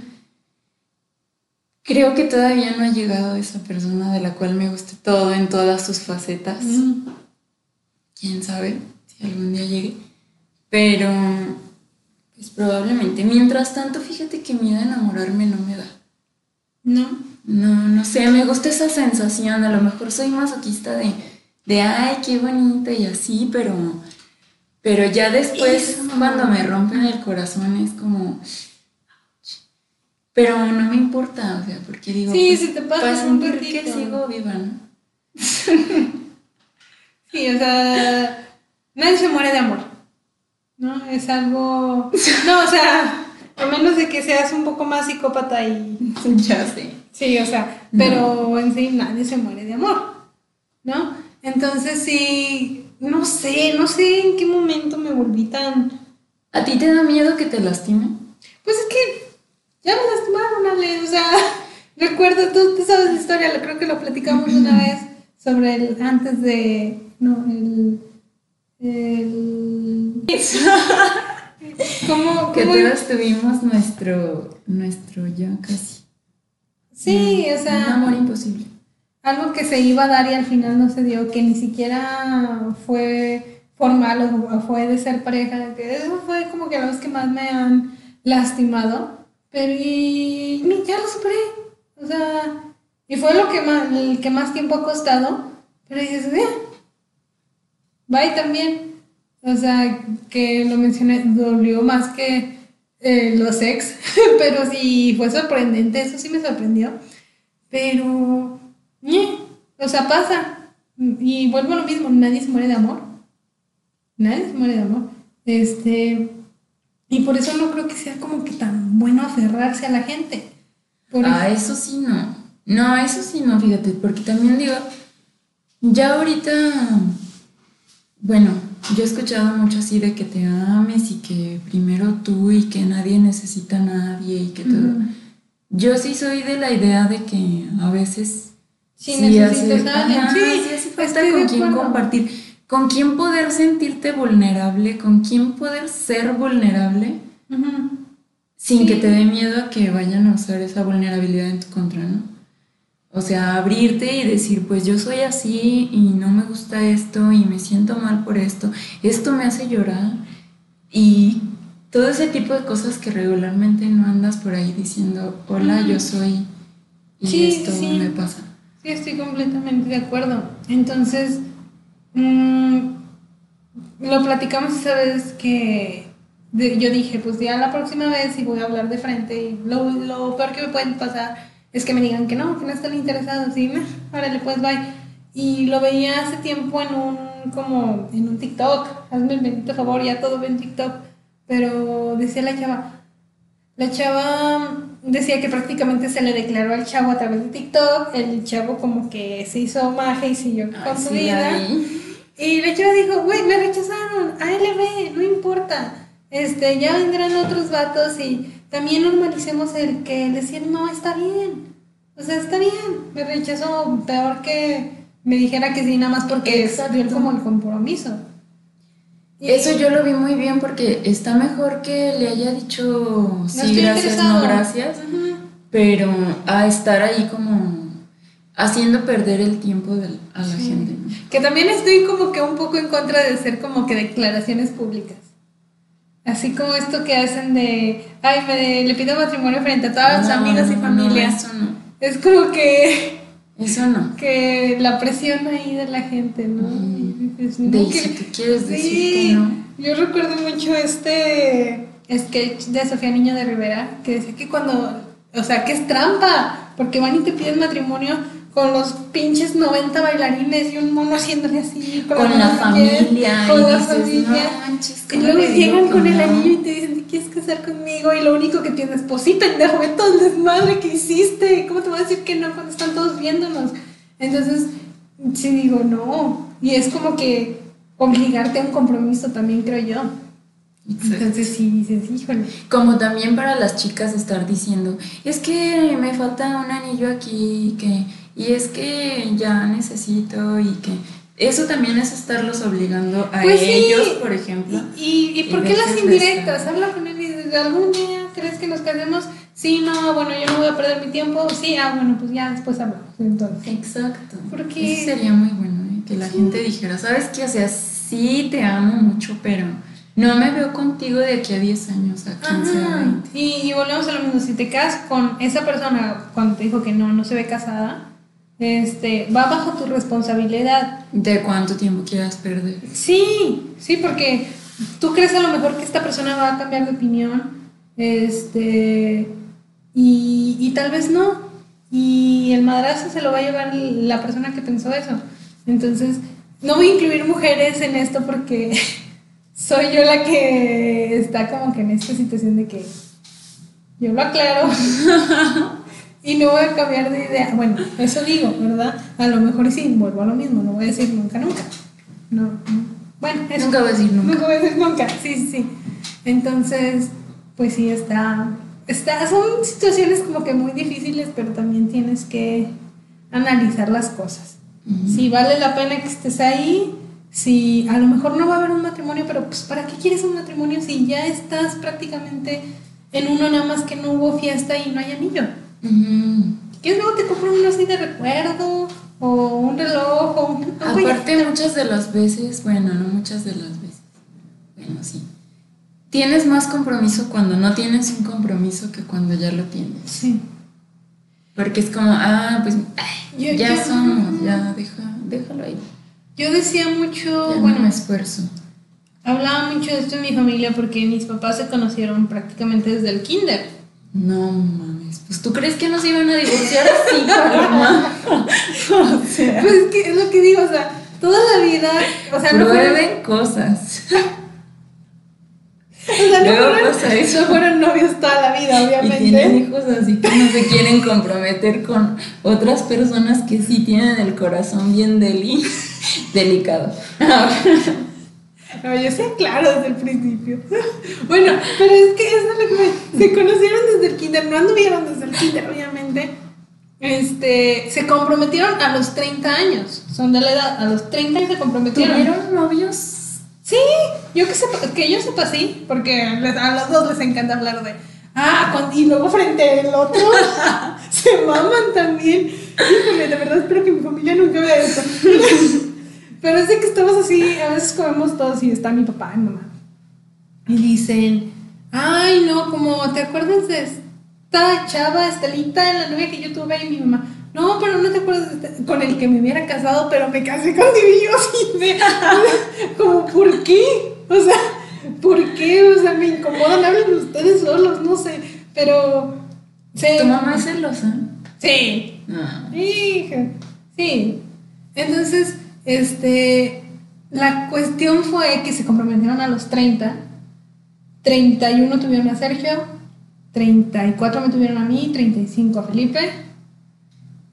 Creo que todavía no ha llegado esa persona de la cual me guste todo en todas sus facetas. Quién sabe si algún día llegue. Pero, pues probablemente. Mientras tanto, fíjate que miedo a enamorarme no me da. ¿No? No, no sé, me gusta esa sensación. A lo mejor soy masoquista de, de ay, qué bonito y así, pero, pero ya después, cuando me rompen el corazón, es como. Pero no me importa, o sea, porque digo. Sí, pues, si te pasa para un sentir que ratito. sigo viva, ¿no? Sí, o sea, nadie se muere de amor. ¿No? Es algo. No, o sea, a menos de que seas un poco más psicópata y. ya sé. Sí, o sea, pero en sí nadie se muere de amor. ¿No? Entonces sí, no sé, no sé en qué momento me volví tan. ¿A ti te da miedo que te lastimen? Pues es que ya me lastimaron, Ale. O sea, recuerdo, tú, tú sabes la historia, lo- creo que lo platicamos una vez sobre el antes de. No, el. El. ¿Cómo? Que cómo- todos tuvimos nuestro, nuestro ya casi. Sí, o Un sea. amor imposible. algo que se iba a dar y al final no se dio, que ni siquiera fue formal o, fue de ser pareja, que eso fue como que los que más me han lastimado, pero y, ya lo superé, o sea, y fue lo que más, el que más tiempo ha costado, pero dices, "Eh, bye también, o sea, que lo mencioné, dolió más que eh, los ex, pero sí fue sorprendente, eso sí me sorprendió, pero, ñe, o sea, pasa. Y vuelvo a lo mismo, nadie se muere de amor. Nadie se muere de amor. Este, y por eso no creo que sea como que tan bueno aferrarse a la gente. Ah, eso sí no. No, eso sí no, fíjate, porque también digo, ya ahorita, bueno, yo he escuchado mucho así de que te ames y que primero tú y que nadie necesita a nadie y que todo. Yo sí soy de la idea de que a veces Sí, necesitas a alguien. Sí, sí hace falta con quién acuerdo. compartir, con quién poder sentirte vulnerable, con quién poder ser vulnerable sin Sí. que te dé miedo a que vayan a usar esa vulnerabilidad en tu contra, ¿no? O sea, abrirte y decir, pues yo soy así y no me gusta esto y me siento mal por esto, esto me hace llorar y todo ese tipo de cosas que regularmente no andas por ahí diciendo, hola, yo soy y Sí, esto sí. me pasa. Sí, estoy completamente de acuerdo. Entonces, mm, lo platicamos esa vez que de- yo dije, pues ya la próxima vez si voy a hablar de frente y lo, lo peor que me puede pasar es que me digan que no, que no están interesados y "Meh, órale pues bye. Y lo veía hace tiempo en un, como, en un TikTok, hazme el bendito favor, ya todo ve en TikTok, pero decía la chava, la chava decía que prácticamente se le declaró al chavo a través de TikTok. El chavo como que se hizo maje y siguió Ay, con su sí, vida. vi. Y la chava dijo, güey, me rechazaron, ALB, no importa. Este, ya vendrán otros vatos y también normalicemos el que decir no está bien. O sea, está bien. Me rechazó peor que me dijera que sí, nada más porque dio como el compromiso. Y- Eso yo lo vi muy bien porque está mejor que le haya dicho sí, gracias, interesado. no gracias, pero a estar ahí como haciendo perder el tiempo del- a la Sí. gente. ¿no? Que también estoy como que un poco en contra de ser como que declaraciones públicas. Así como esto que hacen de, ay, me, le pido matrimonio frente a todos los No, amigos y no, familia. No, eso no. Es como que, Eso no. que la presión ahí de la gente, ¿no? Ujú. Y dices, De no, y que- quieres decir Sí, que no. yo recuerdo mucho este sketch de Sofía Niño de Rivera que decía que cuando, o sea, que es trampa, porque van y te piden matrimonio con los pinches 90 bailarines y un mono haciéndole así Con la el pie, familia. con la familia. Y ¿cómo luego llegan con el anillo y te dicen, ¿te quieres casar conmigo? Y lo único que tienes, pues sí, pendejo, ve todo el desmadre que hiciste. ¿Cómo te voy a decir que no cuando están todos viéndonos? Entonces, sí digo, no. Y es como que obligarte a un compromiso también, creo yo. Exacto. Entonces, sí dices, híjole. Como también para las chicas estar diciendo, es que me falta un anillo aquí, que, y es que ya necesito y que eso también es estarlos obligando a Pues sí. ellos, por ejemplo. ¿Y, y, y por qué las indirectas? Habla con él y dices, ¿algún día crees que nos casemos? Sí, no, bueno, yo no voy a perder mi tiempo. Sí, ah, bueno, pues ya después hablamos. Entonces, Exacto. Porque- Eso sería muy bueno, ¿eh? que la gente dijera, ¿sabes qué? O sea, sí te amo mucho, pero no me veo contigo de aquí a 10 años, a 15, a Ajá. 20. Y, y volvemos a lo mismo, si te casas con esa persona cuando te dijo que no, no se ve casada, este, va bajo tu responsabilidad. ¿De cuánto tiempo quieras perder? Sí, sí, porque tú crees a lo mejor que esta persona va a cambiar de opinión, este, y, y tal vez no. Y el madrazo se lo va a llevar la persona que pensó eso. Entonces, no voy a incluir mujeres en esto porque soy yo la que está como que en esta situación de que yo lo aclaro y no voy a cambiar de idea. Bueno, eso digo, ¿verdad? A lo mejor sí, vuelvo a lo mismo, no voy a decir nunca, nunca. No, no. Bueno, eso. Nunca voy a decir nunca. Nunca voy a decir nunca, sí, sí. Entonces, pues sí, está, está, son situaciones como que muy difíciles, pero también tienes que analizar las cosas. Ujú. Si vale la pena que estés ahí, si a lo mejor no va a haber un matrimonio, pero pues ¿para qué quieres un matrimonio si ya estás prácticamente en uno nada más que no hubo fiesta y no hay anillo? ¿Quieres luego te compro uno así de recuerdo? O un reloj, o un... ya- Aparte, muchas de las veces, bueno, no muchas de las veces, bueno, sí. Tienes más compromiso cuando no tienes un compromiso que cuando ya lo tienes. Sí. Porque es como, ah, pues ay, Yo- ya yo- somos, ya deja, déjalo ahí. Yo decía mucho, Ya bueno, no me esfuerzo. hablaba mucho de esto en mi familia porque mis papás se conocieron prácticamente desde el kinder. No mames, pues tú crees que nos iban a divorciar así, Paloma? o sea, Pues es que es lo que digo, o sea, toda la vida, o sea, no fueron, cosas. o sea, no Luego fueron- pasa eso. no fueron novios toda la vida, Y obviamente. tienen hijos así que no se quieren comprometer con otras personas que sí tienen el corazón bien deli delicado. No, yo sé claro desde el principio. Bueno, pero es que eso es lo que me- se conocieron desde el kinder, no anduvieron desde el kinder, obviamente. Este, se comprometieron a los 30 años, son de la edad, a los 30 años se comprometieron. ¿Tuvieron novios? Sí, yo que sepa, que yo sepa sí, porque a los dos les encanta hablar de, ah, y luego frente al otro, se maman también. Híjole, de verdad espero que mi familia nunca vea esto. Pero es de que estamos así, a veces comemos todos y está mi papá y mi mamá. Y dicen, ay, no, como, ¿te acuerdas de esta chava, Estelita, la novia que yo tuve y mi mamá? No, pero no te acuerdas de este- con el que me hubiera casado, pero me casé así de, como, ¿por qué? O sea, ¿por qué? O sea, me incomodan, hablen ustedes solos, no sé, pero... ¿Tu mamá es celosa? sí. Hija, sí. Entonces, este, la cuestión fue que se comprometieron a los 30. 31 tuvieron a Sergio, 34 me tuvieron a mí, 35 a Felipe,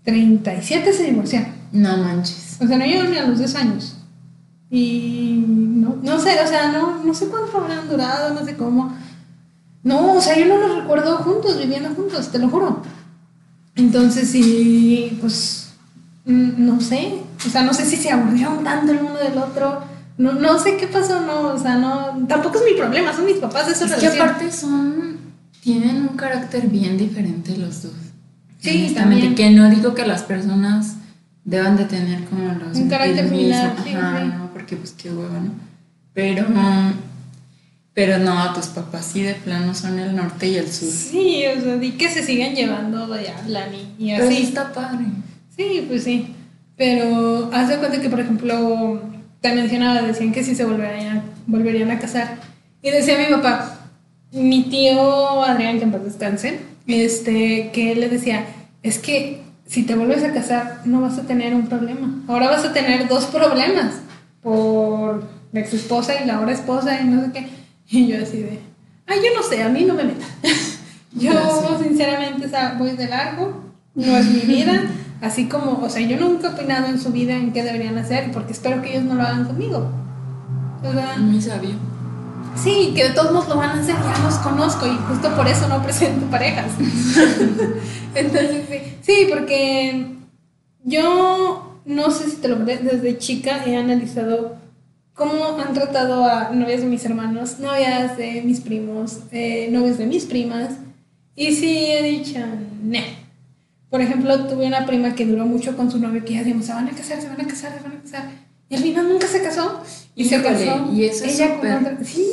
37 se divorciaron. No manches. O sea, no llegaron ni a los 10 años. Y no, no sé, o sea, no, no sé cuánto habrán durado, no sé cómo. No, o sea, yo no los recuerdo juntos, viviendo juntos, te lo juro. Entonces, sí, pues, no sé. O sea, no sé si se aburrieron tanto el uno del otro. No, no sé qué pasó, no, o sea, no. Tampoco es mi problema, son mis papás, eso Es que aparte son. Tienen un carácter bien diferente los dos. Sí, también. que no digo que las personas deban de tener como los Un carácter similar, sí, ajá, sí. no, porque pues qué hueva, ¿no? Pero pero no, tus papás sí de plano son el norte y el sur. Sí, o sea, di que se sigan llevando y hablan y, y Pero sí así. está padre. Sí, pues sí. Pero haz de cuenta que, por ejemplo, te mencionaba, decían que sí se volverían, volverían a casar. Y decía mi papá, mi tío Adrián, que en paz descanse, este, que él le decía, es que si te vuelves a casar no vas a tener un problema. Ahora vas a tener dos problemas por la ex esposa y la ahora esposa y no sé qué. Y yo así de, ay, yo no sé, a mí no me meta. yo Gracias. sinceramente voy de largo, no es mi vida. Así como, o sea, yo nunca he opinado en su vida en qué deberían hacer, porque espero que ellos no lo hagan conmigo. Sea, Muy sabio. sí, que de todos modos lo van a hacer, ya los conozco y justo por eso no presento parejas. Entonces, sí, sí, porque yo no sé si te lo conté, desde chica he analizado cómo han tratado a novias de mis hermanos, novias de mis primos, eh, novias de mis primas. Y sí he dicho, no. Por ejemplo, tuve una prima que duró mucho con su novio que ya decíamos, se van a casar, se van a casar, se van a casar. Y al final nunca se casó. Y se casó. y eso es ella con súper- otra- Sí.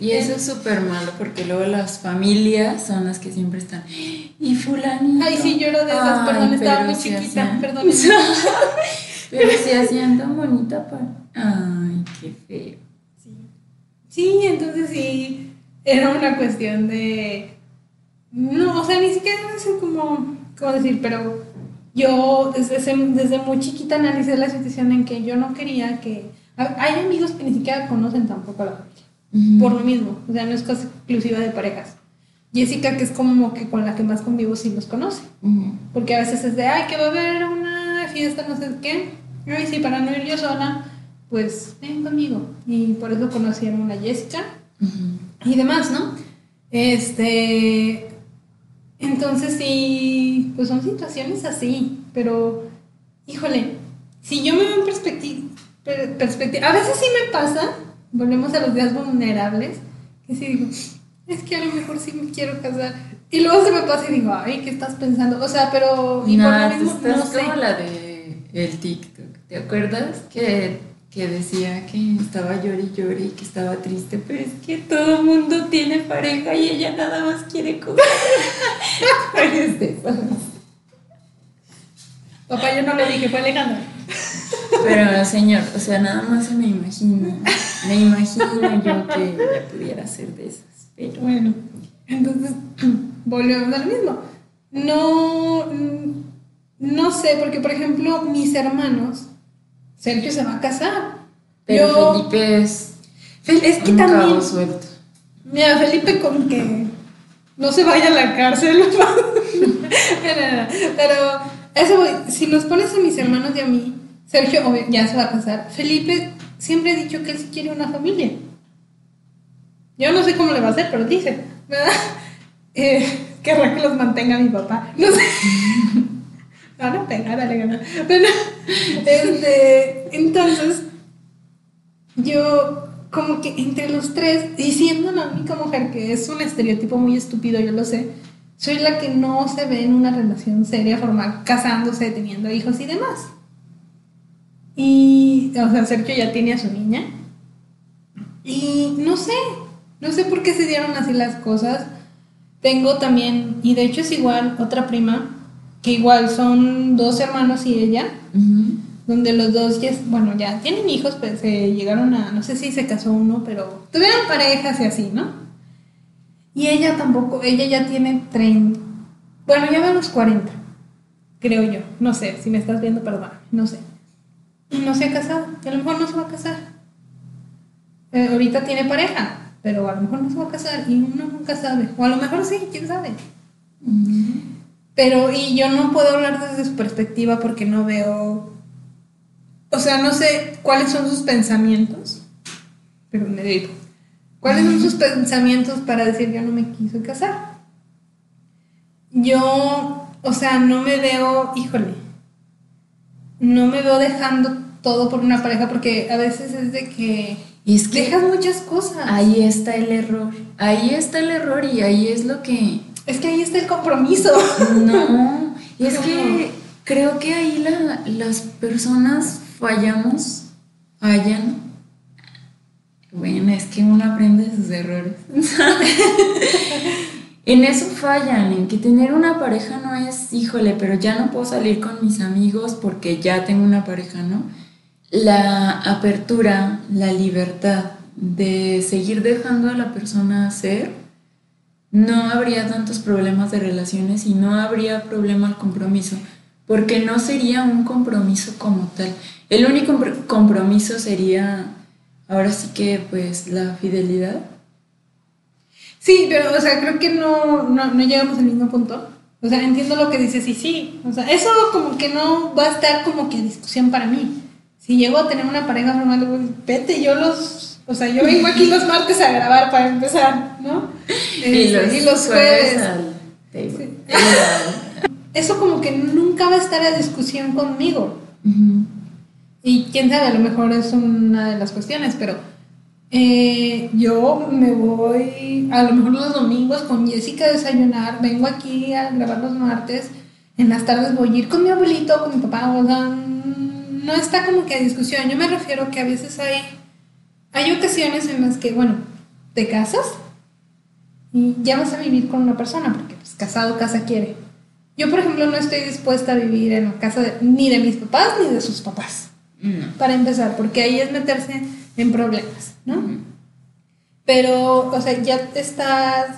Y eso es súper malo porque luego las familias son las que siempre están. Y fulanito. Ay, sí, yo era de esas, Ay, perdón, estaba muy chiquita, hacían- perdón. Pero se hacían tan bonita para. Ay, qué feo. Sí. Sí, entonces sí, era una cuestión de... No, o sea, ni siquiera sé cómo, cómo decir, pero yo desde, ese- desde muy chiquita analicé la situación en que yo no quería que... Hay amigos que ni siquiera conocen tampoco a la familia, por lo mismo, o sea, no es cosa exclusiva de parejas. Jessica, que es como que con la que más convivo, sí los conoce. Porque a veces es de, ay, que va a haber una fiesta, no sé qué. Ay, sí, para no ir yo sola, pues ven conmigo. Y por eso conocieron a Jessica y demás, ¿no? Este. Entonces sí, pues son situaciones así, pero, híjole, si yo me veo en perspectiva, perspectiva, a veces sí me pasa, volvemos a los días vulnerables, que sí digo, es que a lo mejor sí me quiero casar. Y luego se me pasa y digo, ay, ¿qué estás pensando? O sea, pero... Y No, por lo mismo, estás no sé. como la de el TikTok. ¿Te acuerdas que, que decía que estaba llore y que estaba triste? Pero es que todo mundo tiene pareja y ella nada más quiere comer. Eres de esas. Papá, yo no le dije, fue Alejandra. Pero señor, o sea, nada más se me imagino. Me imagino yo que ella pudiera ser de esas. Pero Bueno, entonces volvemos a lo mismo. No, no sé, porque por ejemplo, mis hermanos, Sergio se va a casar. pero Yo- Felipe es Fel- es que un también, suelto. mira, Felipe con que no se vaya a la cárcel. Pero eso voy, si nos pones a mis hermanos y a mí, Sergio ya se va a casar. Felipe siempre ha dicho que él sí quiere una familia. Yo no sé cómo le va a hacer, pero dice, ¿verdad? Eh, querrá que los mantenga mi papá. No sé. Me van a pegar, Alejandra. Pero, este, entonces, yo como que entre los tres, y siendo la única mujer que es un estereotipo muy estúpido, yo lo sé, soy la que no se ve en una relación seria, formal, casándose, teniendo hijos y demás. Y, o sea, Sergio ya tiene a su niña. Y no sé, no sé por qué se dieron así las cosas. Tengo también, y de hecho es igual, otra prima, que igual son dos hermanos y ella, Ujú. donde los dos ya, bueno, ya tienen hijos, pues se llegaron a, no sé si se casó uno, pero tuvieron parejas y así, ¿no? Y ella tampoco, ella ya tiene 30, bueno, ya va a los 40, creo yo, no sé, si me estás viendo, perdón, no sé. No se ha casado, y a lo mejor no se va a casar. Eh, ahorita tiene pareja, pero a lo mejor no se va a casar y uno nunca sabe, o a lo mejor sí, quién sabe. Ujú. Pero, y yo no puedo hablar desde su perspectiva porque no veo. O sea, no sé cuáles son sus pensamientos. Pero me digo. ¿Cuáles son sus pensamientos para decir yo no me quiso casar? Yo, o sea, no me veo, híjole, no me veo dejando todo por una pareja porque a veces es de que es que dejas muchas cosas. ahí está el error. Ahí está el error y ahí es lo que Es que ahí está el compromiso. No, es ¿Cómo? que creo que ahí la- las personas fallamos, fallan. Bueno, es que uno aprende de sus errores. en eso fallan, en que tener una pareja no es, híjole, pero ya no puedo salir con mis amigos porque ya tengo una pareja, ¿no? La apertura, la libertad de seguir dejando a la persona ser no habría tantos problemas de relaciones y no habría problema al compromiso, porque no sería un compromiso como tal. El único compr- compromiso sería, ahora sí que, pues, la fidelidad. Sí, pero, o sea, creo que no, no, no llegamos al mismo punto. O sea, entiendo lo que dices y sí. O sea, eso como que no va a estar como que discusión para mí. Si llego a tener una pareja formal, vete, yo los... O sea, yo vengo aquí los martes a grabar para empezar, ¿no? Este, y los jueves. al table. eso como que nunca va a estar a discusión conmigo. Y quién sabe, a lo mejor es una de las cuestiones, pero eh, yo me voy a lo mejor los domingos con Jessica a desayunar, vengo aquí a grabar los martes, en las tardes voy a ir con mi abuelito, con mi papá, o sea, no está como que a discusión. Yo me refiero que a veces hay, hay ocasiones en las que, bueno, te casas y ya vas a vivir con una persona, porque pues casado casa quiere. Yo, por ejemplo, no estoy dispuesta a vivir en la casa ni de mis papás ni de sus papás. Para empezar, porque ahí es meterse en problemas, ¿no? Pero, o sea, ya estás...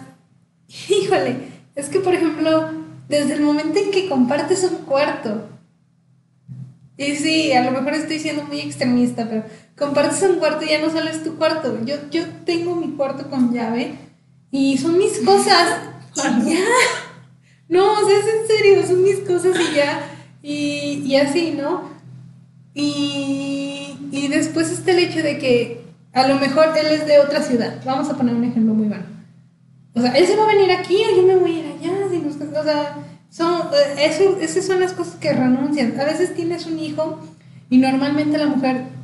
Híjole, es que, por ejemplo, desde el momento en que compartes un cuarto, y sí, a lo mejor estoy siendo muy extremista, pero compartes un cuarto y ya no solo es tu cuarto. Yo, yo tengo mi cuarto con llave y son mis cosas. ya. No, o sea, es en serio, son mis cosas y ya. Y, y así, ¿no? Y, y después está el hecho de que a lo mejor él es de otra ciudad. Vamos a poner un ejemplo muy bueno. O sea, él se va a venir aquí o yo me voy a ir allá. o sea, son, eh, eso, esas son las cosas que renuncian. A veces tienes un hijo y normalmente la mujer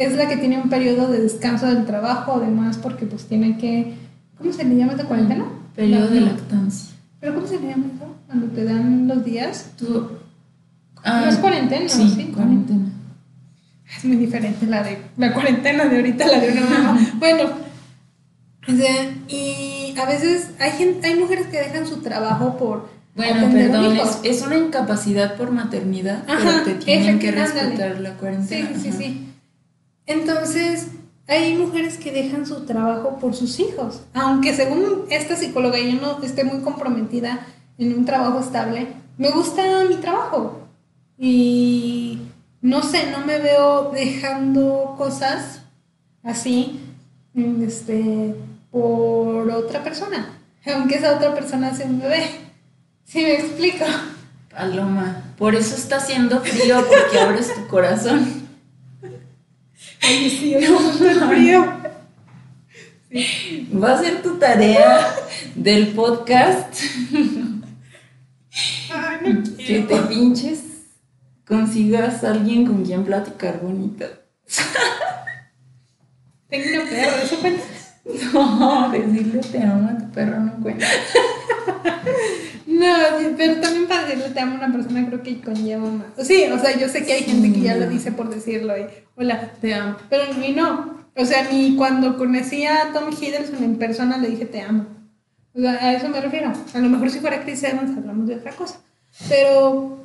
es la que tiene un periodo de descanso del trabajo, además porque pues tiene que, ¿cómo se le llama de cuarentena? Periodo de lactancia. ¿Pero cómo se le llama eso? Cuando te dan los días. Tú, no es cuarentena, sí, ¿sí? cuarentena. Es muy diferente la de la cuarentena de ahorita, la de una mamá. bueno, o sea, y a veces hay, gente, hay mujeres que dejan su trabajo por bueno, perdón, es, una incapacidad por maternidad, pero te tienen que respetar la cuarentena. Sí, sí, sí. Entonces, hay mujeres que dejan su trabajo por sus hijos. Aunque según esta psicóloga yo no esté muy comprometida en un trabajo estable, me gusta mi trabajo. Y no sé, no me veo dejando cosas así este, por otra persona. Aunque esa otra persona sea un bebé. Sí, me explico. Paloma, por eso está haciendo frío, porque abres tu corazón. Ay, sí, no, frío. Va a ser tu tarea del podcast. Ay, no que te pinches, consigas a alguien con quien platicar bonito. Tengo una perra, ¿eso cuenta? No, decirle te amo a tu perro no cuenta. No, pero también para decirle te amo a una persona creo que conlleva más. Sí, o sea, yo sé que hay gente que ya lo dice por decirlo y hola, te amo. Pero a mí no. O sea, ni cuando conocí a Tom Hiddleston en persona le dije te amo. O sea, a eso me refiero. A lo mejor si fuera Chris Evans hablamos de otra cosa. Pero,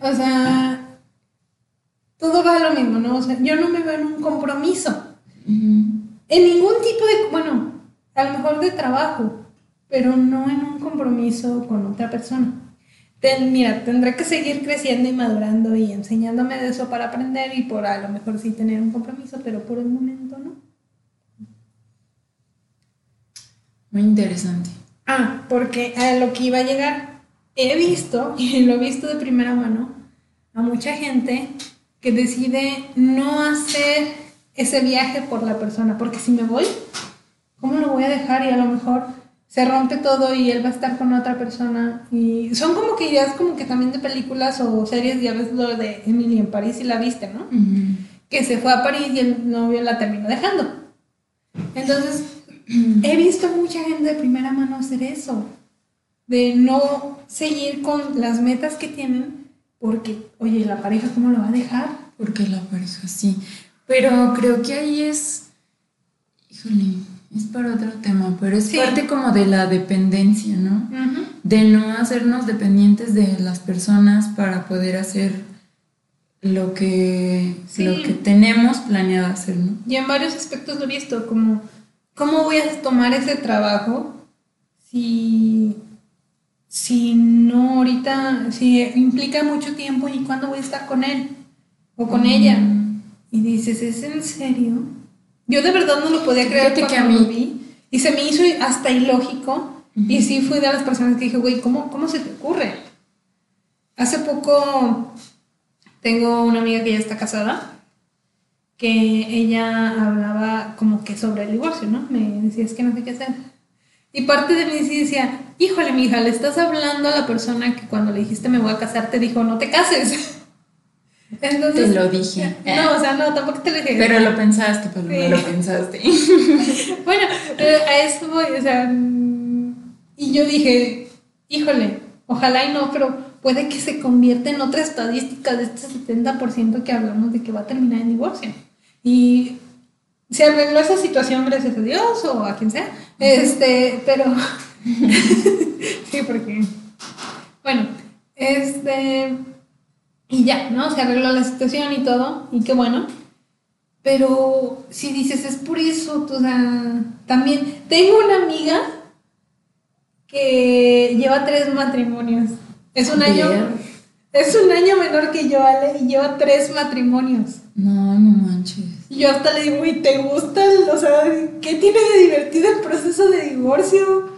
o sea, todo va a lo mismo, ¿no? O sea, yo no me veo en un compromiso. En ningún tipo de, bueno, a lo mejor de trabajo pero no en un compromiso con otra persona. mira, tendré que seguir creciendo y madurando y enseñándome de eso para aprender y por a lo mejor sí tener un compromiso, pero por el momento no. Muy interesante. Ah, porque a lo que iba a llegar, he visto, y lo he visto de primera mano, a mucha gente que decide no hacer ese viaje por la persona, porque si me voy, ¿cómo lo voy a dejar? Y a lo mejor se rompe todo y él va a estar con otra persona. Y son como que ideas como que también de películas o series, ya ves lo de Emily en París y la viste, ¿no? Que se fue a París y el novio la terminó dejando. Entonces, he visto mucha gente de primera mano hacer eso, de no seguir con las metas que tienen, porque, oye, ¿la pareja cómo lo va a dejar? Porque la pareja sí. Pero creo que ahí es, híjole, es para otro tema, pero es parte como de la dependencia, ¿no? De no hacernos dependientes de las personas para poder hacer lo que, lo que tenemos planeado hacer, ¿no? Y en varios aspectos lo he visto, como, ¿cómo voy a tomar ese trabajo si, si no ahorita, si implica mucho tiempo y cuándo voy a estar con él o con ella? Y dices, ¿es en serio? Yo de verdad no lo podía creer que a mí... vi. Y se me hizo hasta ilógico. Y sí fui de las personas que dije, güey, ¿cómo, ¿cómo se te ocurre? Hace poco tengo una amiga que ya está casada, que ella hablaba como que sobre el divorcio, ¿no? Me decía, es que no sé qué hacer. Y parte de mí sí decía, híjole, mija, le estás hablando a la persona que cuando le dijiste me voy a casar te dijo no te cases. Entonces, te lo dije. No, o sea, no, tampoco te lo dije. Pero lo pensaste, pero no lo pensaste. bueno, a eso voy, o sea, y yo dije, híjole, ojalá y no, pero puede que se convierta en otra estadística de este 70% que hablamos de que va a terminar en divorcio. Y se arregló esa situación gracias a Dios o a quien sea, este, pero sí, porque bueno, este y ya, ¿no? Se arregló la situación y todo, y qué bueno. Pero si dices, es por eso, o sea, también tengo una amiga que lleva tres matrimonios. Es un año. Es un año menor que yo, Ale, y lleva tres matrimonios. No, no manches. Y yo hasta le digo, ¿y te gusta? O sea, ¿qué tiene de divertido el proceso de divorcio?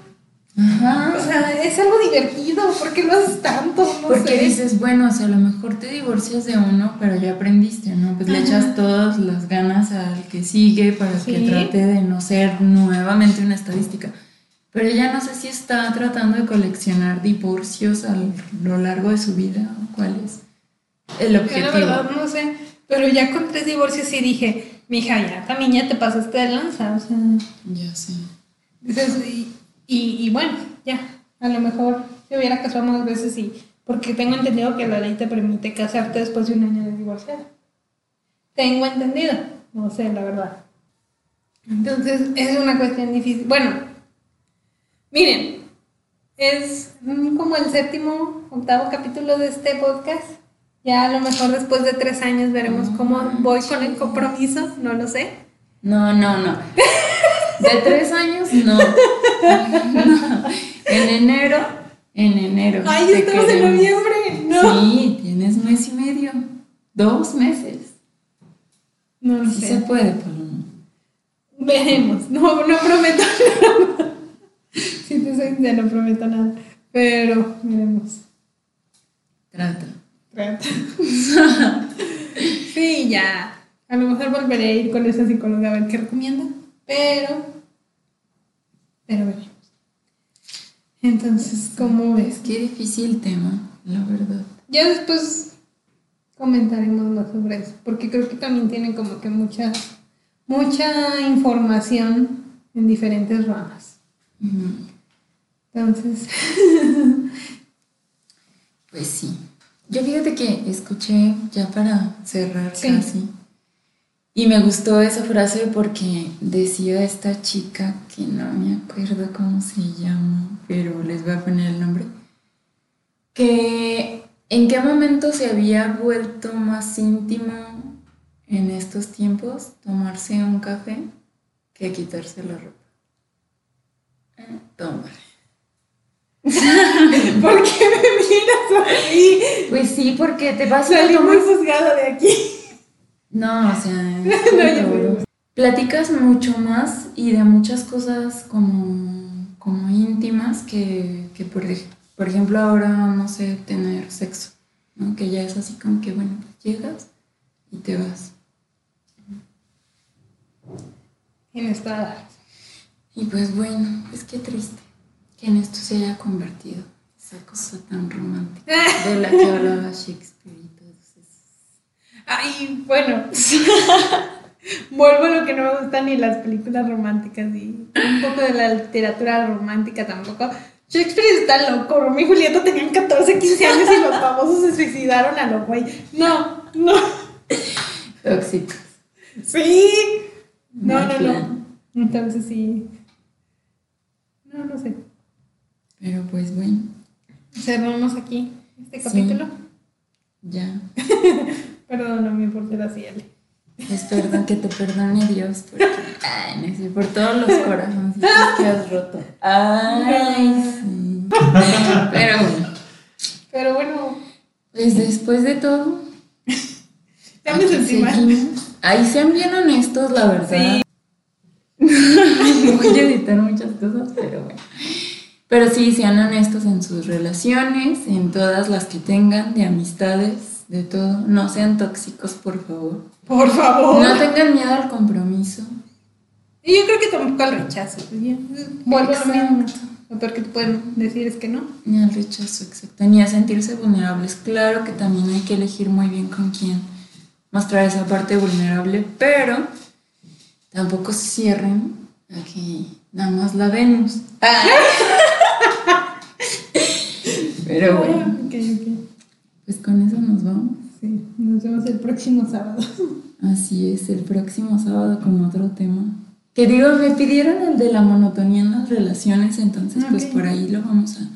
Ajá. O sea, es algo divertido, ¿por qué lo haces tanto? Porque dices, bueno, o sea, a lo mejor te divorcias de uno, pero ya aprendiste, ¿no? Pues le echas todas las ganas al que sigue para que trate de no ser nuevamente una estadística. Pero ya no sé si está tratando de coleccionar divorcios a lo largo de su vida cuál es el objetivo. La verdad no sé, pero ya con tres divorcios sí dije, mija, ya también ya te pasaste de lanza, o sea. Ya sé. Y, y, bueno, ya, a lo mejor se hubiera casado más veces y porque tengo entendido que la ley te permite casarte después de un año de divorciado. Tengo entendido, no sé, la verdad. Entonces, es una cuestión difícil. Bueno, Miren, es como el séptimo, octavo capítulo de este podcast. Ya a lo mejor después de tres años veremos cómo voy con el compromiso, no lo sé. No, no, no. De tres años, no. En enero, en enero. Ay, estamos en noviembre, ¿no? Sí, tienes mes y medio. Dos meses. No lo sí sé. se puede, Paloma. Veremos. No, no prometo nada. Si te soy ya no prometo nada. Pero miremos. Trata. Trata. sí, ya. A lo mejor volveré a ir con esa psicóloga a ver qué recomienda. Pero. Pero veremos. Entonces, ¿cómo ves? Qué difícil tema, la verdad. Ya después comentaremos más sobre eso. Porque creo que también tiene como que mucha. Mucha información en diferentes ramas. Entonces, pues sí. Yo fíjate que escuché ya para cerrar casi. Y me gustó esa frase porque decía esta chica, que no me acuerdo cómo se llama, pero les voy a poner el nombre, que en qué momento se había vuelto más íntimo en estos tiempos tomarse un café que quitarse la ropa. Toma. ¿Por qué me miras así? Pues sí, porque te vas a tomar... muy de aquí. No, o sea, no, platicas mucho más y de muchas cosas como, como íntimas que, que por, por, ejemplo ahora, no sé, tener sexo, ¿no? Que ya es así como que, bueno, llegas y te vas. En esta y pues bueno, es que triste que en esto se haya convertido esa cosa tan romántica de la que hablaba Shakespeare Ay, bueno. Vuelvo a lo que no me gustan ni las películas románticas y un poco de la literatura romántica tampoco. Shakespeare está loco, Romeo y Julieta tenían 14, 15 años y los famosos se suicidaron a lo güey. No, no. Tóxicos. Sí. No, no, no. Entonces sí. No, no sé. Pero pues bueno. Cerramos aquí este capítulo. Ya. Perdóname por ser así, Ale. Es perdón, que te perdone Dios porque, ay, no sé, por todos los corazones que has roto. Ay, sí. Pero bueno. Pero bueno. Pues después de todo. sentí mal. Ahí sean bien honestos, la verdad. Sí. Voy a editar muchas cosas, pero bueno. Pero sí, sean honestos en sus relaciones, en todas las que tengan, de amistades, de todo. No sean tóxicos, por favor. Por favor. No tengan miedo al compromiso. Y yo creo que tampoco al rechazo. Pues Vuelvo a lo mismo. Lo peor que te pueden decir es que no. Ni al rechazo, exacto. Ni a sentirse vulnerables. Claro que también hay que elegir muy bien con quién mostrar esa parte vulnerable, pero tampoco se cierren aquí nada más la Venus. pero bueno. Pues con eso nos vamos. Sí, nos vemos el próximo sábado. Así es, el próximo sábado con otro tema. Que digo, me pidieron el de la monotonía en las relaciones, entonces pues por ahí lo vamos a